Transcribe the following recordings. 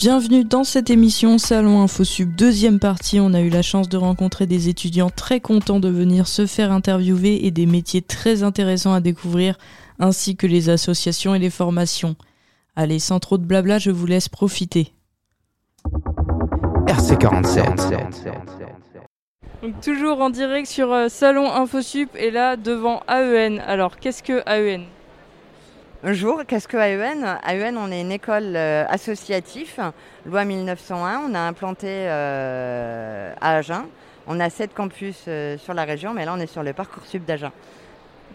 Bienvenue dans cette émission Salon InfoSub, deuxième partie. On a eu la chance de rencontrer des étudiants très contents de venir se faire interviewer et des métiers très intéressants à découvrir, ainsi que les associations et les formations. Allez, sans trop de blabla, je vous laisse profiter. RC47. Donc, toujours en direct sur euh, Salon InfoSup et là devant AEN. Alors, qu'est-ce que AEN Bonjour, qu'est-ce que AEN AEN, on est une école euh, associative, loi 1901. On a implanté euh, à Agen. On a sept campus euh, sur la région, mais là, on est sur le parcours sub d'Agen.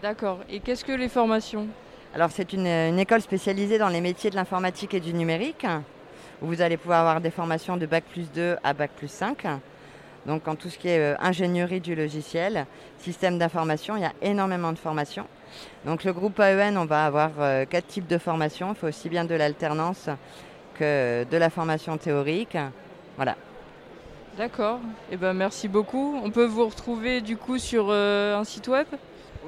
D'accord. Et qu'est-ce que les formations? Alors, c'est une, une école spécialisée dans les métiers de l'informatique et du numérique, où vous allez pouvoir avoir des formations de bac plus 2 à bac plus 5. Donc, en tout ce qui est ingénierie du logiciel, système d'information, il y a énormément de formations. Donc, le groupe AEN, on va avoir euh, quatre types de formations. Il faut aussi bien de l'alternance que de la formation théorique. Voilà. D'accord. Eh ben, merci beaucoup. On peut vous retrouver du coup sur euh, un site web?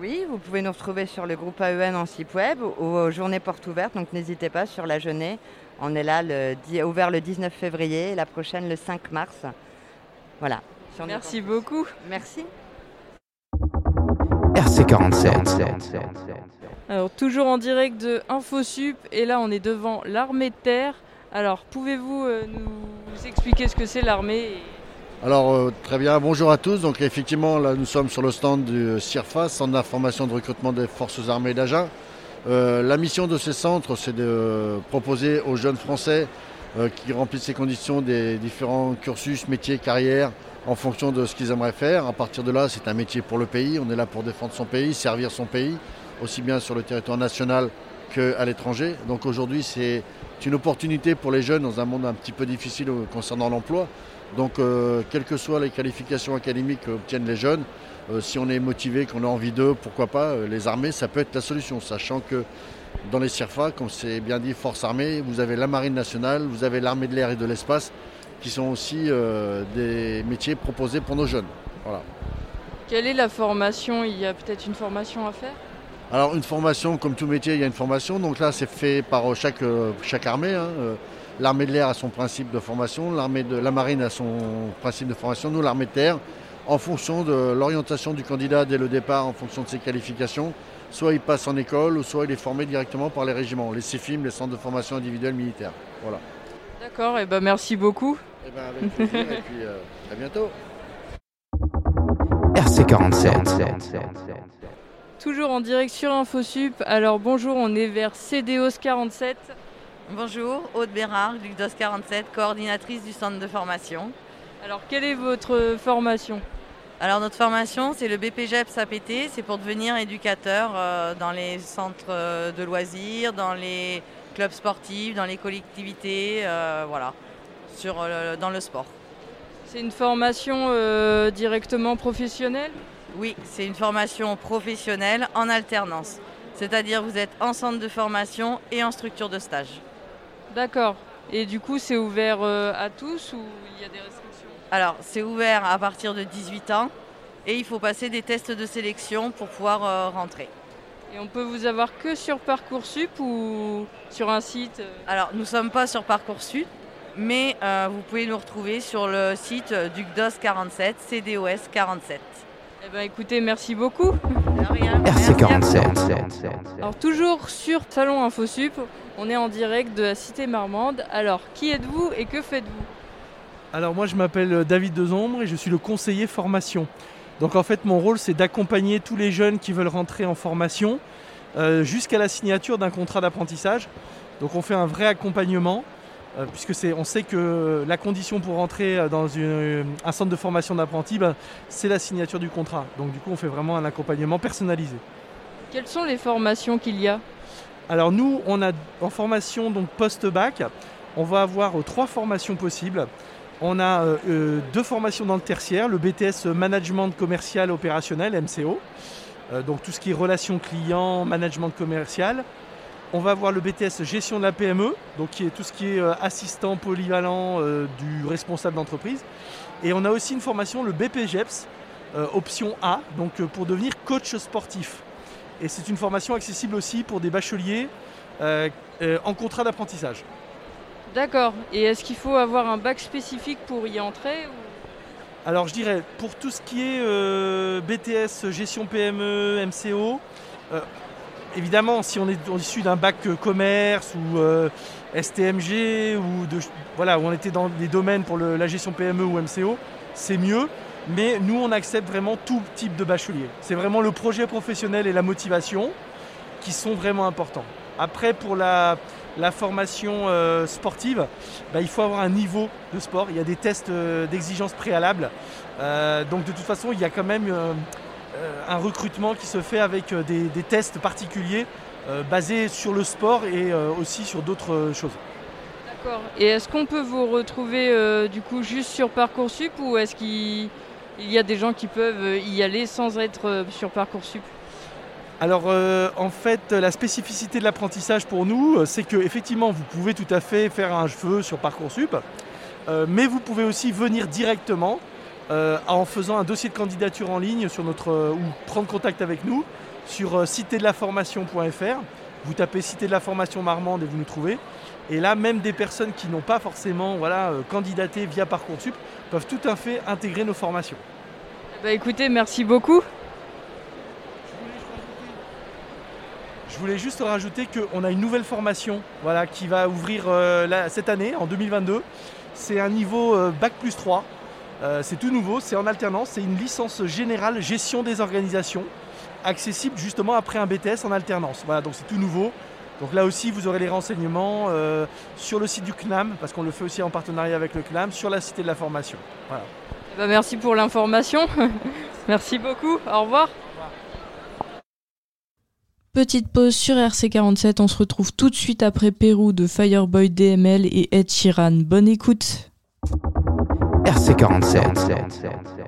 Oui, vous pouvez nous retrouver sur le groupe AEN en site web ou aux journées portes ouvertes. Donc, n'hésitez pas sur la journée. On est là, le, ouvert le 19 février et la prochaine le 5 mars. Voilà. Merci beaucoup. Merci. RC47. Alors, toujours en direct de InfoSup et là, on est devant l'armée de terre. Alors, pouvez-vous euh, nous expliquer ce que c'est l'armée et- Alors euh, très bien, bonjour à tous. Donc effectivement là nous sommes sur le stand du CIRFA, Centre d'information de recrutement des forces armées d'Agen. Euh, la mission de ces centres c'est de proposer aux jeunes Français euh, qui remplissent ces conditions des différents cursus, métiers, carrières en fonction de ce qu'ils aimeraient faire. À partir de là c'est un métier pour le pays, on est là pour défendre son pays, servir son pays, aussi bien sur le territoire national qu'à l'étranger. Donc aujourd'hui c'est une opportunité pour les jeunes dans un monde un petit peu difficile concernant l'emploi. Donc, euh, quelles que soient les qualifications académiques qu'obtiennent les jeunes, euh, si on est motivé, qu'on a envie d'eux, pourquoi pas, euh, les armées, ça peut être la solution. Sachant que dans les CIRFA, comme c'est bien dit, forces armées, vous avez la marine nationale, vous avez l'armée de l'air et de l'espace, qui sont aussi euh, des métiers proposés pour nos jeunes. Voilà. Quelle est la formation? Il y a peut-être une formation à faire? Alors une formation, comme tout métier, il y a une formation. Donc là, c'est fait par euh, chaque, euh, chaque armée. hein. L'armée de l'air a son principe de formation, l'armée de la marine a son principe de formation, nous l'armée de terre, en fonction de l'orientation du candidat dès le départ, en fonction de ses qualifications. Soit il passe en école, ou soit il est formé directement par les régiments, les CFIM, les centres de formation individuelle militaire. Voilà. D'accord, et ben merci beaucoup. Et ben avec plaisir, et puis euh, à bientôt. RC47. Toujours en direct sur InfoSup. Alors bonjour, on est vers CDOS 47. Bonjour, Aude Bérard, Luc DOS 47, coordinatrice du centre de formation. Alors quelle est votre formation? Alors notre formation, c'est le BPGEPS APT, c'est pour devenir éducateur euh, dans les centres euh, de loisirs, dans les clubs sportifs, dans les collectivités, euh, voilà, sur, euh, dans le sport. C'est une formation euh, directement professionnelle? Oui, c'est une formation professionnelle en alternance, c'est-à-dire vous êtes en centre de formation et en structure de stage. D'accord. Et du coup, c'est ouvert à tous ou il y a des restrictions? Alors, c'est ouvert à partir de 18 ans et il faut passer des tests de sélection pour pouvoir rentrer. Et on peut vous avoir que sur Parcoursup ou sur un site euh Alors, nous ne sommes pas sur Parcoursup, mais euh, vous pouvez nous retrouver sur le site euh, du CDOS 47, CDOS 47. Eh ben écoutez, merci beaucoup. De rien, merci à vous. Alors toujours sur Salon InfoSup, on est en direct de la Cité Marmande. Alors, qui êtes-vous et que faites-vous? Alors moi je m'appelle David Dezombre et je suis le conseiller formation. Donc en fait mon rôle c'est d'accompagner tous les jeunes qui veulent rentrer en formation euh, jusqu'à la signature d'un contrat d'apprentissage. Donc on fait un vrai accompagnement euh, puisque c'est, on sait que la condition pour rentrer euh, dans une- un centre de formation d'apprentis, ben, c'est la signature du contrat. Donc du coup on fait vraiment un accompagnement personnalisé. Quelles sont les formations qu'il y a? Alors nous, on a en formation donc post-bac, on va avoir trois formations possibles. On a euh, euh, deux formations dans le tertiaire, le BTS Management commercial opérationnel, MCO, euh, donc tout ce qui est relations clients, management commercial. On va avoir le BTS Gestion de la PME, donc qui est tout ce qui est assistant polyvalent du responsable d'entreprise. Et on a aussi une formation, le BPGEPS, option A, donc pour devenir coach sportif. Et c'est une formation accessible aussi pour des bacheliers en contrat d'apprentissage. D'accord. Et est-ce qu'il faut avoir un bac spécifique pour y entrer Alors je dirais, pour tout ce qui est euh, BTS, gestion PME, MCO, euh, évidemment si on est issu d'un bac euh, commerce ou STMG, ou voilà, où on était dans des domaines pour la gestion PME ou MCO, c'est mieux. Mais nous, on accepte vraiment tout type de bachelier. C'est vraiment le projet professionnel et la motivation qui sont vraiment importants. Après, pour la, la formation euh, sportive, bah, il faut avoir un niveau de sport. Il y a des tests euh, d'exigence préalables. Euh, donc de toute façon, il y a quand même un recrutement qui se fait avec des, des tests particuliers basés sur le sport et aussi sur d'autres choses. D'accord. Et est-ce qu'on peut vous retrouver du coup juste sur Parcoursup ou est-ce qu'il il y a des gens qui peuvent y aller sans être sur Parcoursup? Alors euh, en fait, la spécificité de l'apprentissage pour nous, euh, c'est que effectivement, vous pouvez tout à fait faire un cheveu sur Parcoursup, euh, mais vous pouvez aussi venir directement en faisant un dossier de candidature en ligne sur notre ou prendre contact avec nous sur citédelaformation.fr. Vous tapez Cité de la formation Marmande et vous nous trouvez. Et là, même des personnes qui n'ont pas forcément voilà, candidaté via Parcoursup peuvent tout à fait intégrer nos formations. Bah écoutez, merci beaucoup. Je voulais juste rajouter qu'on a une nouvelle formation voilà, qui va ouvrir euh, cette année, en 2022. C'est un niveau euh, Bac plus 3. Euh, c'est tout nouveau, c'est en alternance. C'est une licence générale gestion des organisations, accessible justement après un BTS en alternance. Voilà, donc c'est tout nouveau. Donc là aussi, vous aurez les renseignements sur le site du CNAM, parce qu'on le fait aussi en partenariat avec le CNAM, sur la cité de la formation. Voilà. Bah, merci pour l'information. merci beaucoup. Au revoir. Petite pause sur RC47, on se retrouve tout de suite après Pérou de Fireboy DML et Ed Sheeran. Bonne écoute. RC47.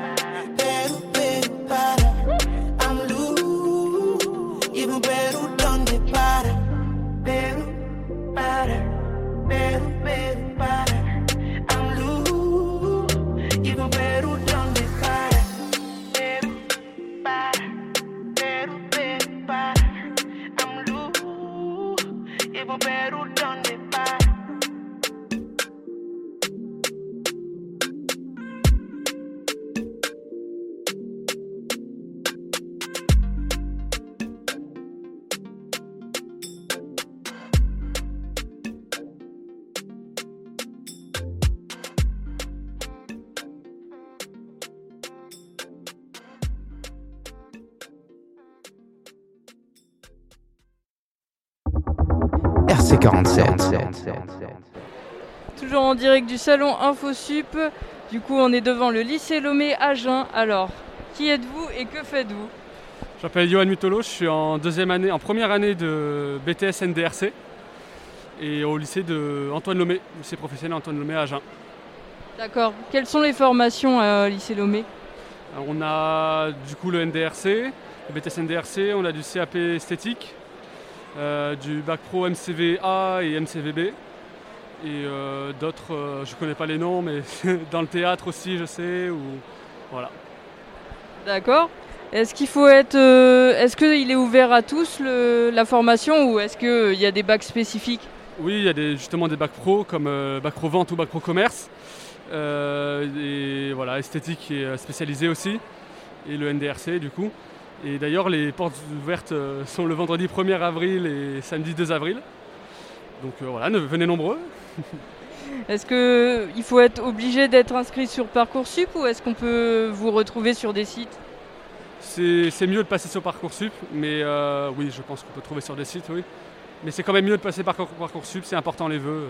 en Perú donde para, better, para, Perú, Perú. En direct du salon InfoSup. Du coup, on est devant le lycée Lomé à Agen. Alors, qui êtes-vous et que faites-vous? Je m'appelle Johan Mutolo, je suis en deuxième année, en première année de BTS NDRC et au lycée de Antoine Lomé, lycée professionnel Antoine Lomé à Agen. D'accord. Quelles sont les formations à lycée Lomé? Alors, on a du coup le NDRC, le BTS NDRC, on a du CAP esthétique, euh, du bac pro MCVA et MCVB. Et euh, d'autres, euh, je ne connais pas les noms, mais dans le théâtre aussi, je sais. Ou... Voilà. D'accord. Est-ce qu'il faut être. euh, est-ce qu'il est ouvert à tous le- la formation ou est-ce qu'il y a des bacs spécifiques? Oui, il y a des, justement des bacs pro comme bac pro vente ou bac pro commerce. Et voilà, esthétique est spécialisé aussi. Et le NDRC du coup. Et d'ailleurs, les portes ouvertes sont le vendredi 1er avril et samedi 2 avril. Donc euh, voilà, ne- venez nombreux. Est-ce qu'il faut être obligé d'être inscrit sur Parcoursup ou est-ce qu'on peut vous retrouver sur des sites? C'est mieux de passer sur Parcoursup, mais euh, oui, je pense qu'on peut trouver sur des sites, oui. Mais c'est quand même mieux de passer par Parcoursup, c'est important les vœux.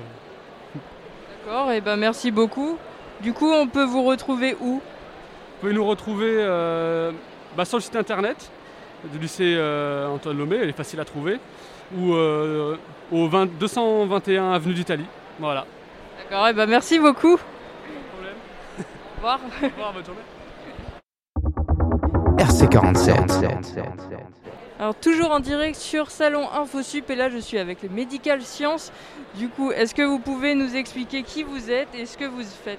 D'accord, et ben merci beaucoup. Du coup, on peut vous retrouver où? Vous pouvez nous retrouver euh, bah, sur le site internet du lycée euh, Antoine Lomé, elle est facile à trouver, ou au 20 221 avenue d'Italie. Voilà. D'accord, et ben merci beaucoup. problème. Au revoir. Au revoir, bonne journée. RC47. Alors toujours en direct sur Salon InfoSup et là je suis avec les Medical Sciences. Du coup, est-ce que vous pouvez nous expliquer qui vous êtes et ce que vous faites?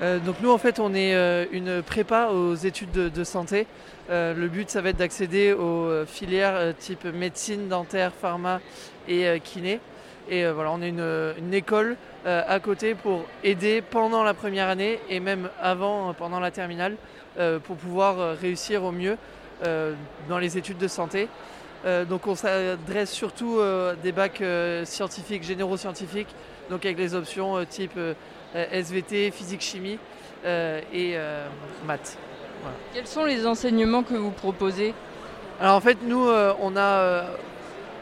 Euh, donc nous en fait on est euh, une prépa aux études de, de santé. Euh, le but ça va être d'accéder aux filières euh, type médecine, dentaire, pharma et euh, kiné. Et euh, voilà on est une, une école euh, à côté pour aider pendant la première année et même avant euh, pendant la terminale euh, pour pouvoir euh, réussir au mieux euh, dans les études de santé. Euh, donc on s'adresse surtout euh, des bacs euh, scientifiques, généraux scientifiques, donc avec les options euh, type euh, euh, SVT, physique, chimie euh, et euh, maths. Voilà. Quels sont les enseignements que vous proposez? Alors en fait, nous, euh, on a euh,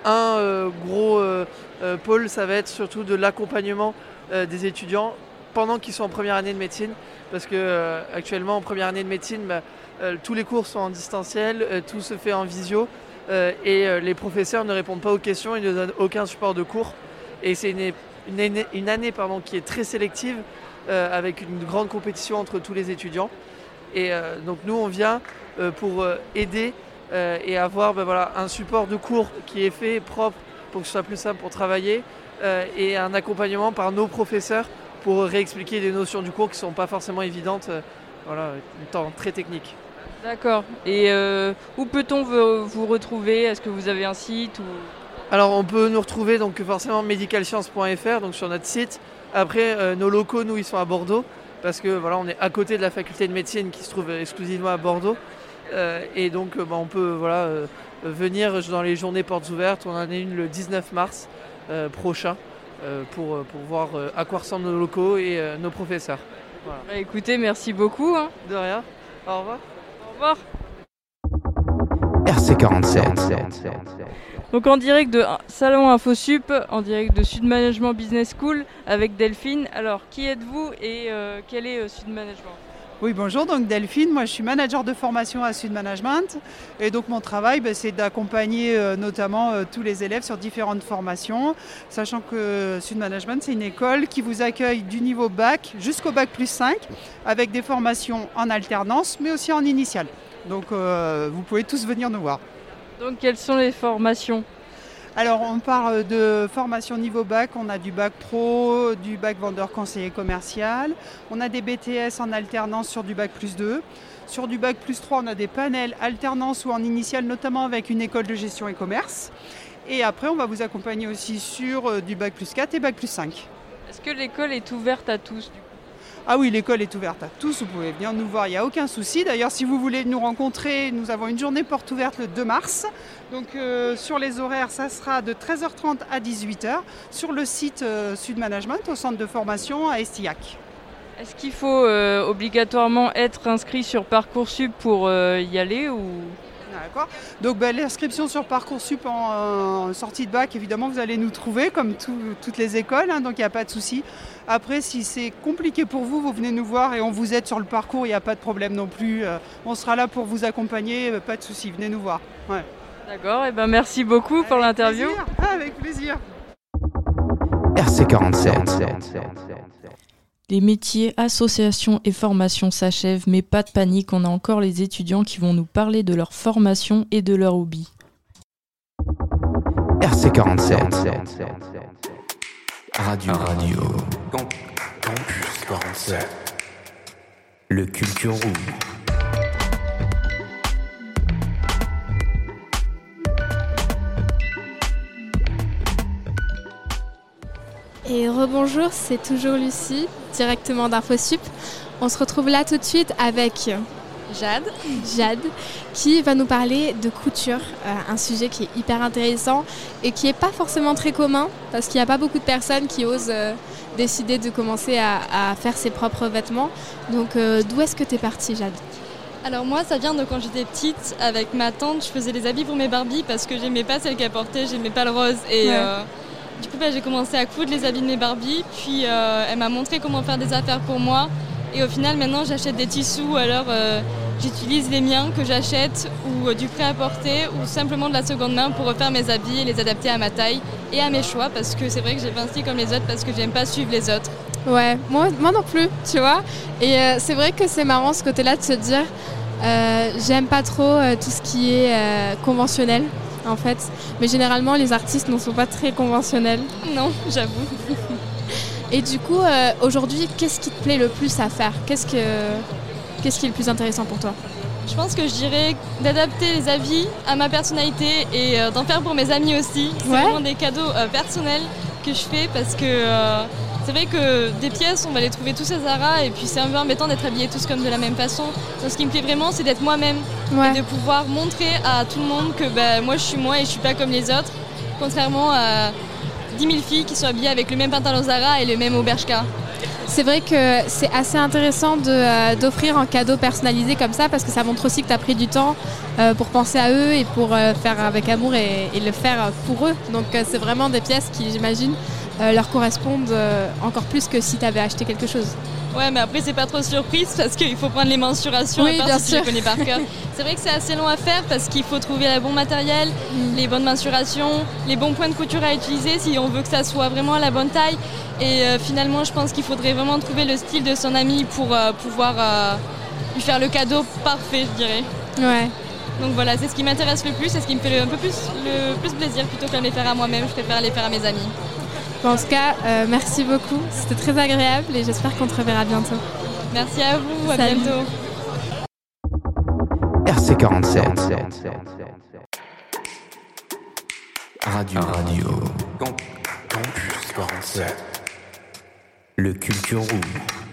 un euh, gros euh, euh, pôle, ça va être surtout de l'accompagnement des étudiants pendant qu'ils sont en première année de médecine, parce que actuellement en première année de médecine, bah, tous les cours sont en distanciel, tout se fait en visio, et les professeurs ne répondent pas aux questions, ils ne donnent aucun support de cours, et c'est une, année, pardon, qui est très sélective, avec une grande compétition entre tous les étudiants. Et donc nous, on vient pour aider euh, et avoir ben, voilà, un support de cours qui est fait propre pour que ce soit plus simple pour travailler euh, et un accompagnement par nos professeurs pour réexpliquer des notions du cours qui ne sont pas forcément évidentes, euh, voilà, en temps très technique. D'accord. Et euh, où peut-on vous, retrouver? Est-ce que vous avez un site ou... Alors on peut nous retrouver donc forcément medicalscience.fr donc sur notre site. Après nos locaux nous ils sont à Bordeaux parce que voilà on est à côté de la faculté de médecine qui se trouve exclusivement à Bordeaux et donc euh, bah, on peut voilà euh, venir dans les journées portes ouvertes. On en a une le 19 mars euh, prochain euh, pour, pour voir euh, à quoi ressemblent nos locaux et euh, nos professeurs. Voilà. Bah, écoutez, merci beaucoup. hein. De rien. Au revoir. Au revoir. RC47. Donc en direct de Salon InfoSup, en direct de Sud Management Business School avec Delphine. Alors qui êtes-vous et euh, quel est euh, Sud Management? Oui, bonjour, donc Delphine, moi je suis manager de formation à Sud Management et donc mon travail ben, c'est d'accompagner euh, notamment euh, tous les élèves sur différentes formations, sachant que Sud Management c'est une école qui vous accueille du niveau bac jusqu'au bac plus 5 avec des formations en alternance mais aussi en initiale. Donc euh, vous pouvez tous venir nous voir. Donc quelles sont les formations? Alors on parle de formation niveau bac, on a du bac pro, du bac vendeur conseiller commercial, on a des BTS en alternance sur du bac plus 2. Sur du bac plus 3, on a des panels alternance ou en initiale, notamment avec une école de gestion et commerce. Et après, on va vous accompagner aussi sur euh, du bac plus 4 et bac plus 5. Est-ce que l'école est ouverte à tous Ah oui, l'école est ouverte à tous, vous pouvez venir nous voir, il n'y a aucun souci. D'ailleurs, si vous voulez nous rencontrer, nous avons une journée porte ouverte le 2 mars. Donc euh, sur les horaires, ça sera de 13h30 à 18h sur le site euh, Sud Management au centre de formation à Estillac. Est-ce qu'il faut euh, obligatoirement être inscrit sur Parcoursup pour y aller ou? D'accord. Donc ben, l'inscription sur Parcoursup en, en sortie de bac, évidemment, vous allez nous trouver comme tout- toutes les écoles, hein, donc il n'y a pas de souci. Après, si c'est compliqué pour vous, vous venez nous voir et on vous aide sur le parcours, il n'y a pas de problème non plus. Euh, on sera là pour vous accompagner, euh, pas de souci, venez nous voir. Ouais. D'accord, et ben merci beaucoup pour l'interview. Plaisir. Avec plaisir. RC47. Les métiers, associations et formations s'achèvent, mais pas de panique, on a encore les étudiants qui vont nous parler de leur formation et de leur hobby. RC47. Radio. Radio. Campus 47. Le Culture Room. Et rebonjour, c'est toujours Lucie, directement d'InfoSup. On se retrouve là tout de suite avec Jade, Jade qui va nous parler de couture, euh, un sujet qui est hyper intéressant et qui n'est pas forcément très commun parce qu'il n'y a pas beaucoup de personnes qui osent euh, décider de commencer à, à faire ses propres vêtements. Donc euh, d'où est-ce que tu es partie Jade? Alors moi, ça vient de quand j'étais petite, avec ma tante, je faisais des habits pour mes Barbies parce que j'aimais pas celle qu'elle portait, j'aimais pas le rose. Et Ouais. Du coup, bah, j'ai commencé à coudre les habits de mes Barbies, puis euh, elle m'a montré comment faire des affaires pour moi. Et au final, maintenant, j'achète des tissus, alors euh, j'utilise les miens que j'achète, ou euh, du prêt-à-porter, ou simplement de la seconde main pour refaire mes habits et les adapter à ma taille et à mes choix, parce que c'est vrai que j'ai pas un style comme les autres, parce que j'aime pas suivre les autres. Ouais, moi, moi non plus, tu vois. Et c'est vrai que c'est marrant ce côté-là de se dire, j'aime pas trop tout ce qui est conventionnel, en fait. Mais généralement, les artistes ne sont pas très conventionnels. Non, j'avoue. Et du coup, euh, aujourd'hui, qu'est-ce qui te plaît le plus à faire? Qu'est-ce que, qu'est-ce qui est le plus intéressant pour toi? Je pense que je dirais d'adapter les avis à ma personnalité et euh, d'en faire pour mes amis aussi. C'est Ouais. vraiment des cadeaux euh, personnels que je fais parce que c'est vrai que des pièces, on va les trouver tous à Zara et puis c'est un peu embêtant d'être habillés tous comme de la même façon. Donc ce qui me plaît vraiment, c'est d'être moi-même et de pouvoir montrer à tout le monde que bah, moi je suis moi et je suis pas comme les autres, contrairement à 10 000 filles qui sont habillées avec le même pantalon Zara et le même Aubershka. C'est vrai que c'est assez intéressant euh, d'offrir un cadeau personnalisé comme ça parce que ça montre aussi que tu as pris du temps euh, pour penser à eux et pour euh, faire avec amour et, et le faire pour eux. Donc c'est vraiment des pièces qui, j'imagine, euh, leur correspondent euh, encore plus que si tu avais acheté quelque chose. Ouais, mais après, c'est pas trop surprise parce qu'il faut prendre les mensurations Oui, à part si tu les connais par cœur. c'est vrai que c'est assez long à faire parce qu'il faut trouver le bon matériel, Mm. les bonnes mensurations, les bons points de couture à utiliser si on veut que ça soit vraiment à la bonne taille. Et euh, finalement, je pense qu'il faudrait vraiment trouver le style de son ami pour pouvoir lui faire le cadeau parfait, je dirais. Ouais. Donc voilà, c'est ce qui m'intéresse le plus et ce qui me fait le- un peu plus, le plus plaisir plutôt que de les faire à moi-même. Je préfère les faire à mes amis. En tout cas, euh, merci beaucoup. C'était très agréable et j'espère qu'on te reverra bientôt. Merci à vous, à Salut. bientôt. RC47. Radio. Radio. Campus 47. Le Culture Room.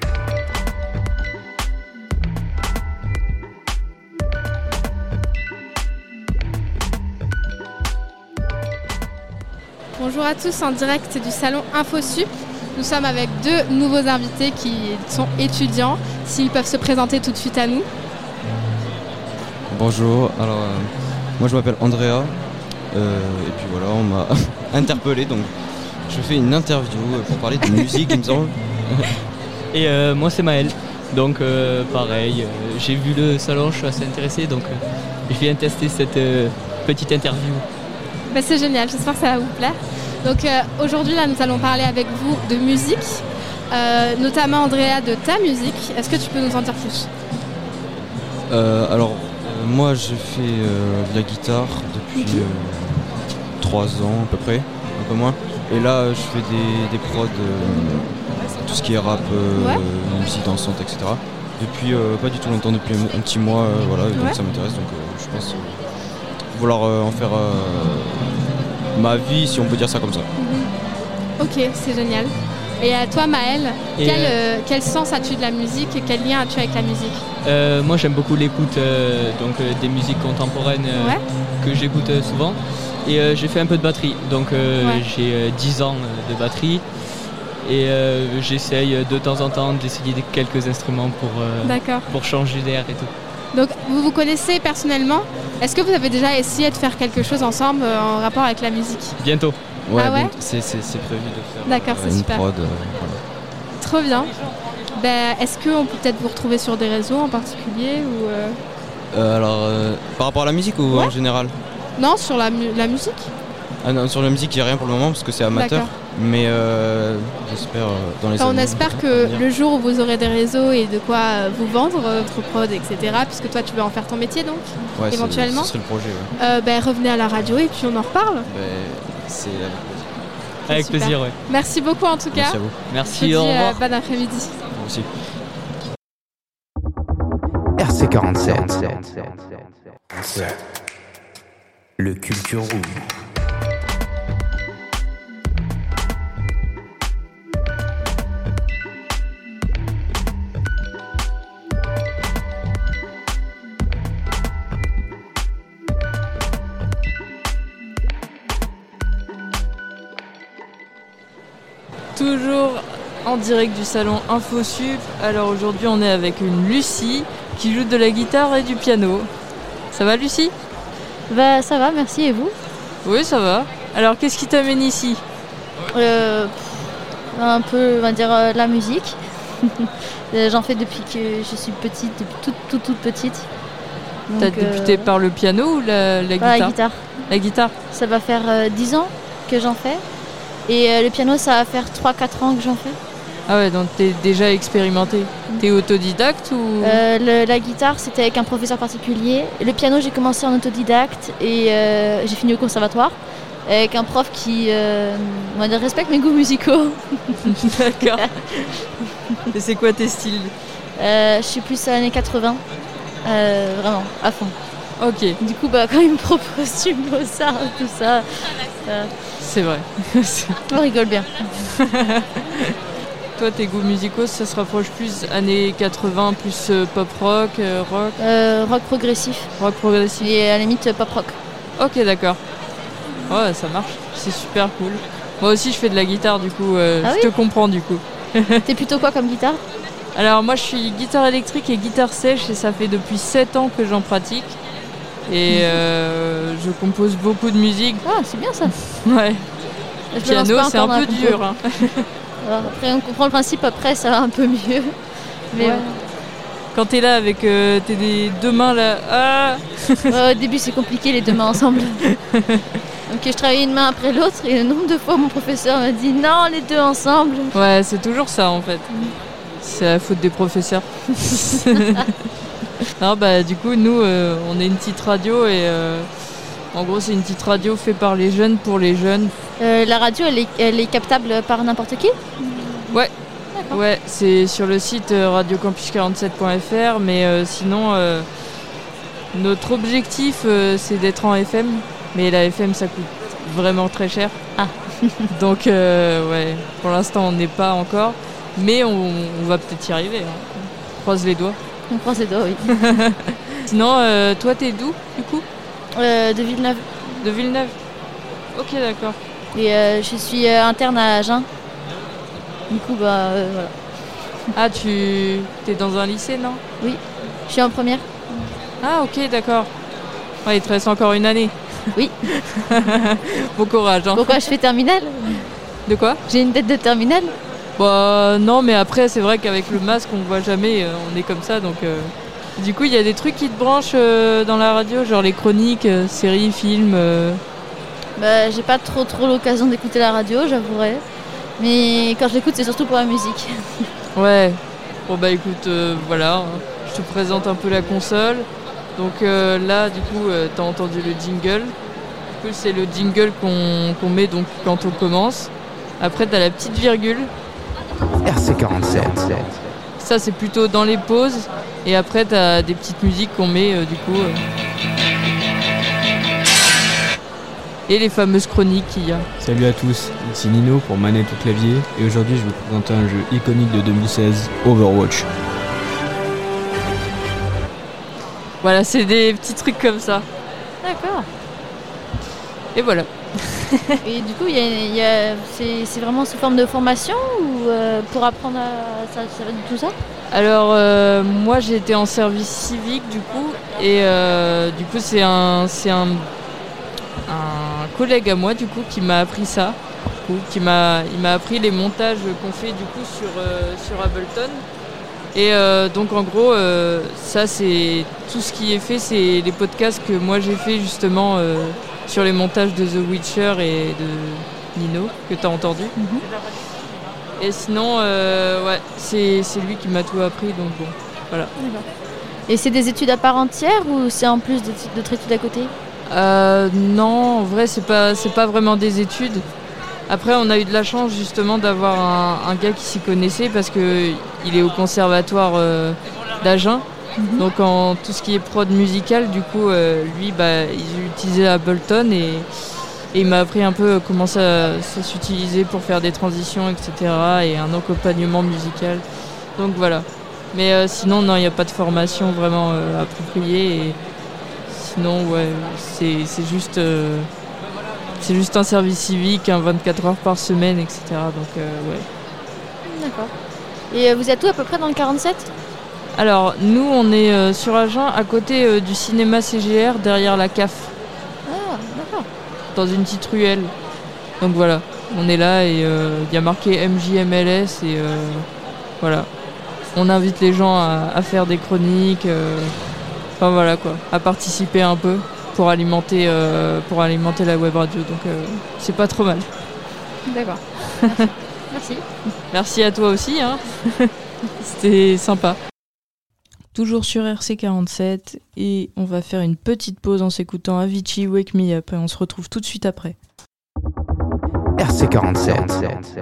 Bonjour à tous en direct du salon InfoSup. Nous sommes avec deux nouveaux invités qui sont étudiants. S'ils peuvent se présenter tout de suite à nous. Bonjour, alors euh, moi je m'appelle Andrea euh, et puis voilà on m'a interpellé donc je fais une interview pour parler de musique il me semble. Et euh, moi c'est Maël. Donc euh, pareil, euh, j'ai vu le salon, je suis assez intéressé donc euh, je viens tester cette euh, petite interview. C'est génial, j'espère que ça va vous plaire. Donc euh, aujourd'hui là nous allons parler avec vous de musique, euh, notamment Andrea de ta musique. Est-ce que tu peux nous en dire plus? Euh, alors moi j'ai fait de la guitare depuis euh, 3 ans à peu près, un peu moins. Et là, je fais des, des prods, tout ce qui est rap, Ouais. musique dansante, etc. Depuis pas du tout longtemps, depuis un, un petit mois, voilà, donc ça m'intéresse. Donc je pense vouloir en faire ma vie, si on peut dire ça comme ça. Ok, c'est génial. Et à toi, Maël, quel, euh, euh, quel sens as-tu de la musique et quel lien as-tu avec la musique Euh, moi j'aime beaucoup l'écoute euh, donc euh, des musiques contemporaines euh, Ouais. que j'écoute euh, souvent et euh, j'ai fait un peu de batterie donc euh, Ouais. j'ai euh, 10 ans euh, de batterie et euh, j'essaye de temps en temps d'essayer des- quelques instruments pour, euh, pour changer d'air et tout. Donc, vous vous connaissez personnellement. Est-ce que vous avez déjà essayé de faire quelque chose ensemble euh, en rapport avec la musique? Bientôt. Ouais, Ah ouais? bon, c'est prévu de faire D'accord, euh, c'est une super. prod. euh, voilà. Trop bien. Ben, Est-ce qu'on peut peut-être vous retrouver sur des réseaux en particulier ou euh, Euh, alors, euh, par rapport à la musique ou en général? Non, sur la, mu- la musique Ah non, sur la musique, il n'y a rien pour le moment parce que c'est amateur. Mais euh, j'espère euh, dans les Enfin, on années espère à que le jour où vous aurez des réseaux et de quoi euh, vous vendre euh, votre prod, etc., puisque toi tu veux en faire ton métier donc, Ouais, c'est- éventuellement, Ce serait le projet, ouais. euh, ben, revenez à la radio et puis on en reparle. Ben, c'est avec plaisir. Avec Super. plaisir, ouais. Merci beaucoup en tout cas. Merci à vous. Merci, dis, au revoir. euh, bon après-midi. Vous aussi. RC47. Le Culture Room. En direct du salon InfoSup. Alors aujourd'hui, on est avec une Lucie qui joue de la guitare et du piano. Ça va, Lucie? Bah ça va, merci. Et vous? Oui, ça va. Alors, qu'est-ce qui t'amène ici? Euh, Un peu, on va dire, euh, la musique. Euh, J'en fais depuis que je suis petite, depuis toute toute, toute petite. T'as euh, débuté par le piano ou la, guitare la guitare? La guitare Ça va faire euh, 10 ans que j'en fais. Et le piano, ça va faire 3-4 ans que j'en fais. Ah ouais, donc t'es déjà expérimenté. T'es autodidacte ou? Euh, le- la guitare, c'était avec un professeur particulier. Le piano, j'ai commencé en autodidacte et euh, j'ai fini au conservatoire avec un prof qui euh, on va dire, respecte mes goûts musicaux. D'accord. Et c'est quoi tes styles? Euh, Je suis plus années 80, euh, vraiment, à fond. Ok. Du coup, bah, quand il me propose du Mozart, tout ça, C'est vrai. on rigole bien. Toi, tes goûts musicaux, ça se rapproche plus années 80, plus euh, pop rock, euh, rock? Euh, rock progressif. Rock progressif. Et à la limite, pop rock. Ok, d'accord. Ouais, ça marche. C'est super cool. Moi aussi, je fais de la guitare, du coup, euh, Ah je oui te comprends, du coup. T'es plutôt quoi comme guitare? Alors, moi, je suis guitare électrique et guitare sèche, et ça fait depuis 7 ans que j'en pratique. Et euh, je compose beaucoup de musique. Ah, c'est bien ça. Ouais. Je Piano, c'est un peu dur. hein. Alors, après, on comprend le principe, après, ça va un peu mieux. Mais Ouais. Quand t'es là avec euh, tes des deux mains là, ah Ouais, au début, c'est compliqué les deux mains ensemble. Donc, je travaillais une main après l'autre, et le nombre de fois mon professeur m'a dit non, les deux ensemble. Ouais, c'est toujours ça en fait. C'est la faute des professeurs. non, bah du coup, nous, euh, on est une petite radio et euh, en gros, c'est une petite radio faite par les jeunes pour les jeunes. Euh, la radio, elle est, elle est captable par n'importe qui Ouais. Ouais, c'est sur le site euh, radiocampus47.fr, mais euh, sinon, euh, notre objectif, c'est d'être en FM, mais la FM, ça coûte vraiment très cher. Ah. Donc, ouais, pour l'instant, on n'est pas encore, mais on, on va peut-être y arriver. hein. On croise les doigts. On croise les doigts, oui. Sinon, toi, t'es d'où, du coup? De Villeneuve. De Villeneuve Ok, d'accord. Et euh, je suis euh, interne à Agen. Du coup, bah euh, voilà. Ah, tu es dans un lycée, non? Oui, je suis en première. Ah, ok, d'accord. Ouais, il te reste encore une année. Oui. bon courage. Hein. Pourquoi je fais terminale? De quoi? J'ai une tête de terminale? Bah non, mais après, c'est vrai qu'avec le masque, on voit jamais, euh, on est comme ça, donc... euh, Du coup, il y a des trucs qui te branchent euh, dans la radio, genre les chroniques, séries, films... Bah, j'ai pas trop trop l'occasion d'écouter la radio, j'avouerai. Mais quand je l'écoute, c'est surtout pour la musique. Ouais. Bon bah écoute, euh, voilà, hein. je te présente un peu la console. Donc euh, là, du coup, euh, t'as entendu le jingle. coup, c'est le jingle qu'on met donc quand on commence. Après, tu as la petite virgule. RC47. Ça, c'est plutôt dans les pauses. Et après, tu as des petites musiques qu'on met du coup. Et les fameuses chroniques qu'il y a. Salut à tous, ici Nino pour manette au clavier et aujourd'hui je vais vous présenter un jeu iconique de 2016, Overwatch. Voilà, c'est des petits trucs comme ça. D'accord. Et voilà. et du coup, c'est vraiment sous forme de formation ou euh, pour apprendre à, ça, ça va tout ça? Alors, euh, moi j'ai été en service civique du coup, et euh, du coup, c'est un, un, un collègue à moi du coup qui m'a appris ça, qui m'a, il m'a appris les montages qu'on fait du coup sur, euh, sur Ableton. Et euh, donc en gros, euh, ça c'est tout ce qui est fait, c'est les podcasts que moi j'ai fait justement sur les montages de The Witcher et de Nino que tu as entendu. Mhm. Et sinon, ouais, c'est, lui qui m'a tout appris, donc bon, voilà. Et c'est des études à part entière ou c'est en plus d'autres études à côté? Euh, non, en vrai, c'est pas, c'est pas vraiment des études. Après, on a eu de la chance justement d'avoir un, gars qui s'y connaissait parce qu'il est au conservatoire euh, d'Agen. Mhm. Donc, en tout ce qui est prod musical, du coup, euh, lui, bah, il utilisait Ableton et, et il m'a appris un peu comment ça, s'utilisait pour faire des transitions, etc. et un accompagnement musical. Donc voilà. Mais sinon, non, il n'y a pas de formation vraiment appropriée. Et, sinon, ouais, c'est juste, euh, c'est juste un service civique, un 24 heures par semaine, etc. Donc, euh, ouais. D'accord. Et euh, vous êtes où à peu près dans le 47 Alors, nous, on est sur Agen, à côté du cinéma CGR, derrière la CAF. Ah, d'accord. Dans une petite ruelle. Donc voilà, on est là et il y a marqué MJMLS et voilà. On invite les gens à faire des chroniques. Enfin voilà quoi, à participer un peu pour alimenter, euh, pour alimenter la web radio. Donc euh, c'est pas trop mal. D'accord. Merci. Merci à toi aussi. Hein. C'était sympa. Toujours sur RC47 et on va faire une petite pause en s'écoutant Avicii Wake Me Up et on se retrouve tout de suite après. RC47.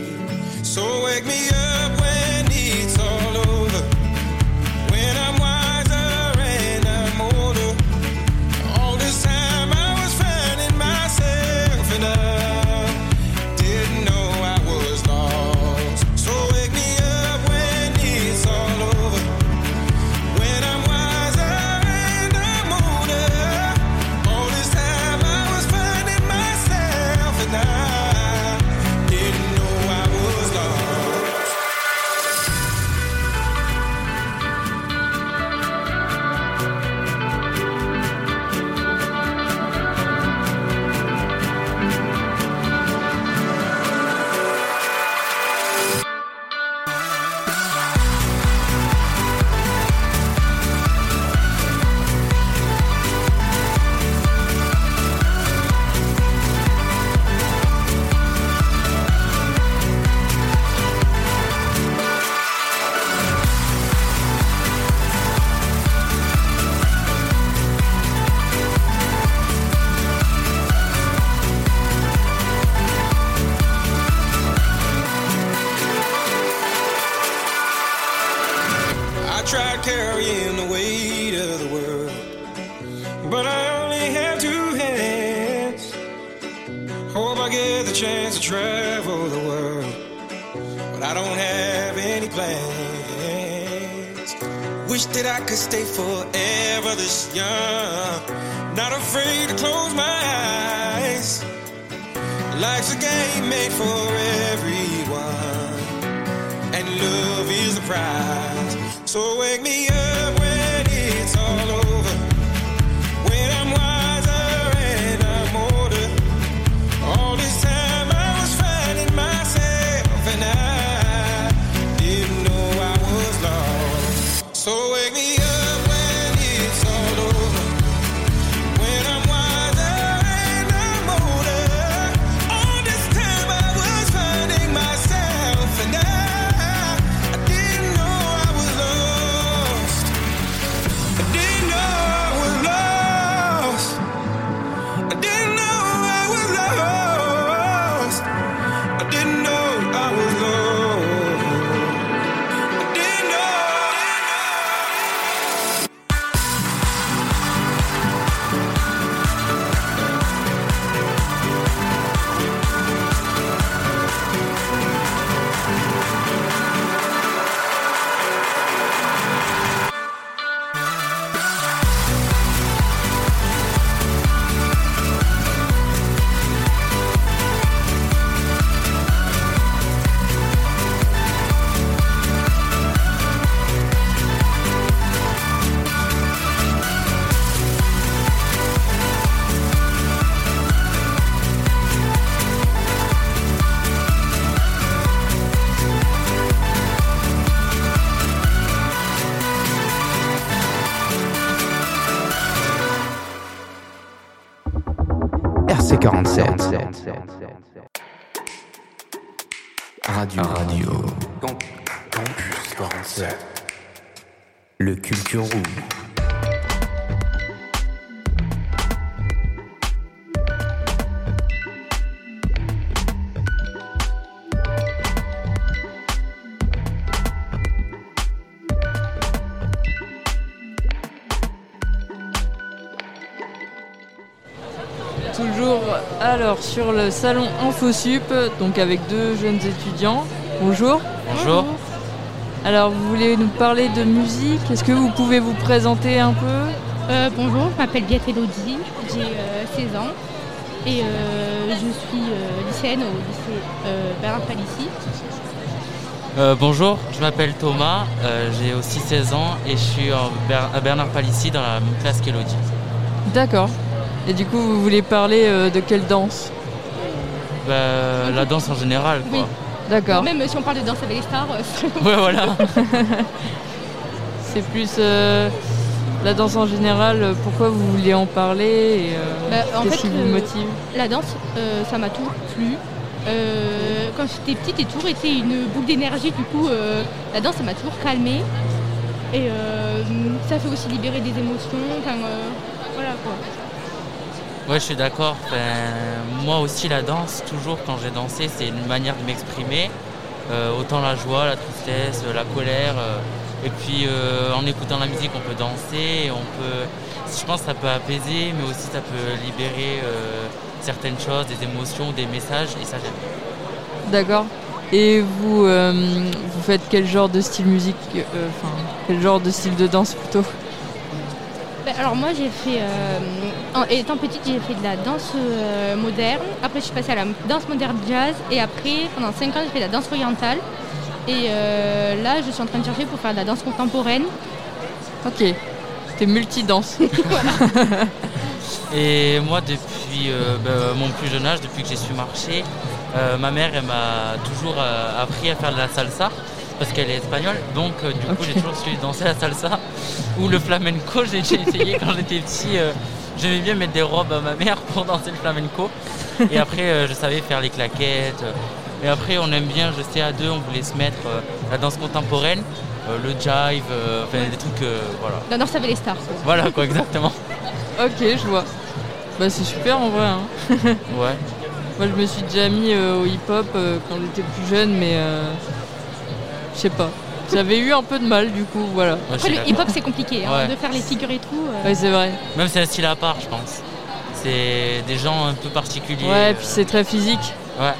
So wake me up Toujours alors sur le salon InfoSup, donc avec deux jeunes étudiants. Bonjour. Bonjour. Alors vous voulez nous parler de musique? Est-ce que vous pouvez vous présenter un peu? Euh, bonjour, je m'appelle Biette Elodie, j'ai euh, 16 ans et euh, je suis euh, lycéenne au lycée euh, Bernard Palissy. Euh, bonjour, je m'appelle Thomas, euh, j'ai aussi 16 ans et je suis en Ber- à Bernard Palissy dans la même classe qu'Elodie. D'accord. Et du coup vous voulez parler euh, de quelle danse? Bah, la danse en général quoi. D'accord. Même si on parle de danse avec les stars, euh, Ouais voilà. C'est plus euh, la danse en général, pourquoi vous voulez en parler et euh, Bah, en qu'est-ce fait, qui vous motive? la danse, euh, ça m'a toujours plu. Euh, quand j'étais petite, j'ai toujours été une boule d'énergie. Du coup, euh, la danse, ça m'a toujours calmée. Et euh, ça fait aussi libérer des émotions. Enfin, euh, voilà quoi. Ouais, je suis d'accord. Enfin, moi aussi, la danse, toujours quand j'ai dansé, c'est une manière de m'exprimer. Euh, autant la joie, la tristesse, la colère. euh, et puis, euh, en écoutant la musique, on peut danser. On peut, je pense que ça peut apaiser, mais aussi ça peut libérer euh, certaines choses, des émotions, des messages. Et ça, j'aime. D'accord. Et vous, euh, vous faites quel genre de style musique Enfin, quel genre de style de danse plutôt? Ben, alors moi j'ai fait, euh, en étant petite j'ai fait de la danse euh, moderne, après je suis passée à la danse moderne jazz. Et après pendant 5 ans j'ai fait de la danse orientale. Et euh, là je suis en train de chercher pour faire de la danse contemporaine. Ok, t'es multi-danse. Et moi, depuis ben, mon plus jeune âge, depuis que j'ai su marcher, ma mère elle m'a toujours appris à faire de la salsa parce qu'elle est espagnole. Donc, euh, du coup, j'ai toujours su danser la salsa ou le flamenco. J'ai déjà essayé quand j'étais petit. euh, J'aimais bien mettre des robes à ma mère pour danser le flamenco. Et après, euh, je savais faire les claquettes. Et après, on aime bien, je sais, à deux, on voulait se mettre euh, la danse contemporaine, euh, le jive, euh, enfin des trucs, euh, voilà. La danse avec les stars. quoi. Voilà, quoi, exactement. Ok, je vois. Bah c'est super en vrai. hein. Ouais. Moi je me suis déjà mis euh, au hip-hop euh, quand j'étais plus jeune, mais euh, je sais pas. J'avais eu un peu de mal du coup, voilà. Après le hip hop c'est compliqué, hein, Ouais. de faire les figures et tout. euh. Ouais, c'est vrai. Même c'est un style à part, je pense. C'est des gens un peu particuliers. Ouais, et puis c'est très physique. Ouais.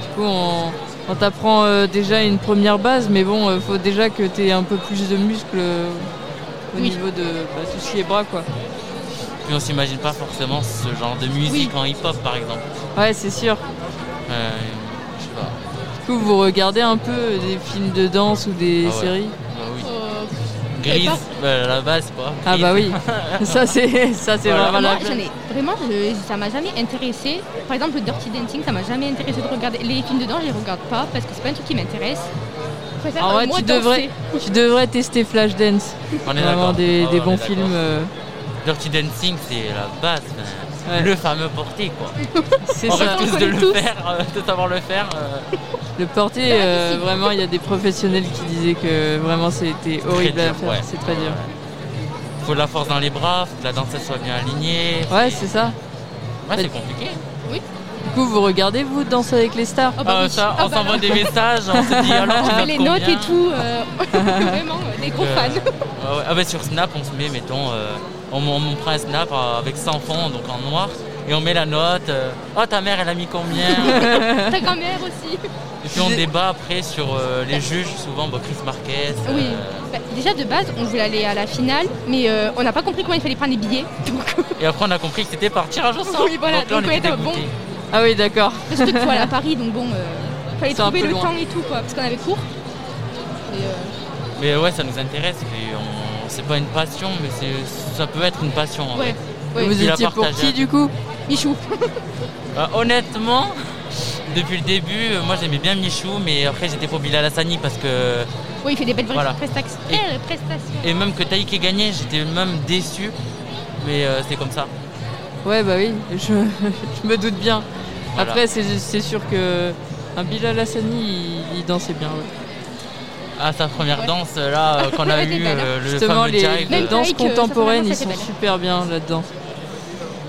Du coup, on, on t'apprend euh, déjà une première base, mais bon, euh, faut déjà que tu aies un peu plus de muscles euh, au Oui. niveau de bah, tout ce qui est bras, quoi. Puis on s'imagine pas forcément ce genre de musique en hip-hop, par exemple. Ouais, c'est sûr. Coup, vous regardez un peu des films de danse ou des Ah ouais. séries Bah oui. Euh, Grise, bah, la base quoi. Ah bah oui, ça c'est ça c'est Voilà. vraiment la Moi, j'en ai vraiment, je- ça m'a jamais intéressé. Par exemple, le Dirty Dancing, ça m'a jamais intéressé de regarder. Les films dedans, je les regarde pas parce que c'est pas un truc qui m'intéresse. En vrai, tu devrais, tu devrais tester Flashdance. On est Vraiment d'accord. des, Ah bons films. euh, Dirty Dancing, c'est la base. enfin, Ouais. Le fameux porté quoi. C'est on ça. rêve tous On de le tous. faire, euh, de savoir le faire. euh, Le porté, euh, vraiment, il y a des professionnels qui disaient que vraiment c'était horrible à dur, faire. ouais. C'est très dur. faut de la force dans les bras, faut que la danseuse soit bien alignée. Ouais, c'est ça. Ouais, c'est compliqué. Oui. Du coup, vous regardez, vous, Danse avec les stars Ah, ça, on s'envoie des messages, on se dit alors tu On fait notes les combien notes et tout. euh, vraiment, euh, des gros Euh, fans. ouais, ouais. Ah bah, sur Snap, on se met, mettons, euh, on, on- on prend un Snap euh, avec 100 fonds, donc en noir, et on met la note. euh, oh, ta mère, elle a mis combien? Ta grand-mère aussi. Et puis on débat après sur euh, les juges, souvent bah, Chris Marquez. euh, Oui. Bah, déjà de base, on voulait aller à la finale, mais euh, on n'a pas compris comment il fallait prendre les billets. Donc, Et après, on a compris que c'était par tirage au sort. Oui, voilà, donc là, on donc, était ouais, bon. Ah oui, d'accord. surtout qu'il faut aller à Paris, donc bon, euh, fallait trouver peu le loin. temps et tout, quoi, parce qu'on avait cours. Et, euh, Mais ouais, ça nous intéresse. et on- C'est pas une passion, mais c'est- ça peut être une passion. en Ouais. fait. Ouais. Vous étiez pour qui, du coup Michou. Euh, honnêtement, depuis le début, euh, moi j'aimais bien Michou, mais après j'étais pour Bilal Hassani parce que. Oui, il fait des belles Voilà. prestations. Et- Eh, prestations. Et même que Taïk ait gagné, j'étais même déçu. Mais euh, c'est comme ça. Ouais, bah oui, je, je me doute bien. Voilà. Après, c'est c'est sûr que un Bilal Hassani, il, il dansait bien. ouais. Ah, sa première danse là euh, qu'on a eu, euh, le Justement, fameux les, jive. les euh, danses euh, contemporaines, ils sont super bien là-dedans.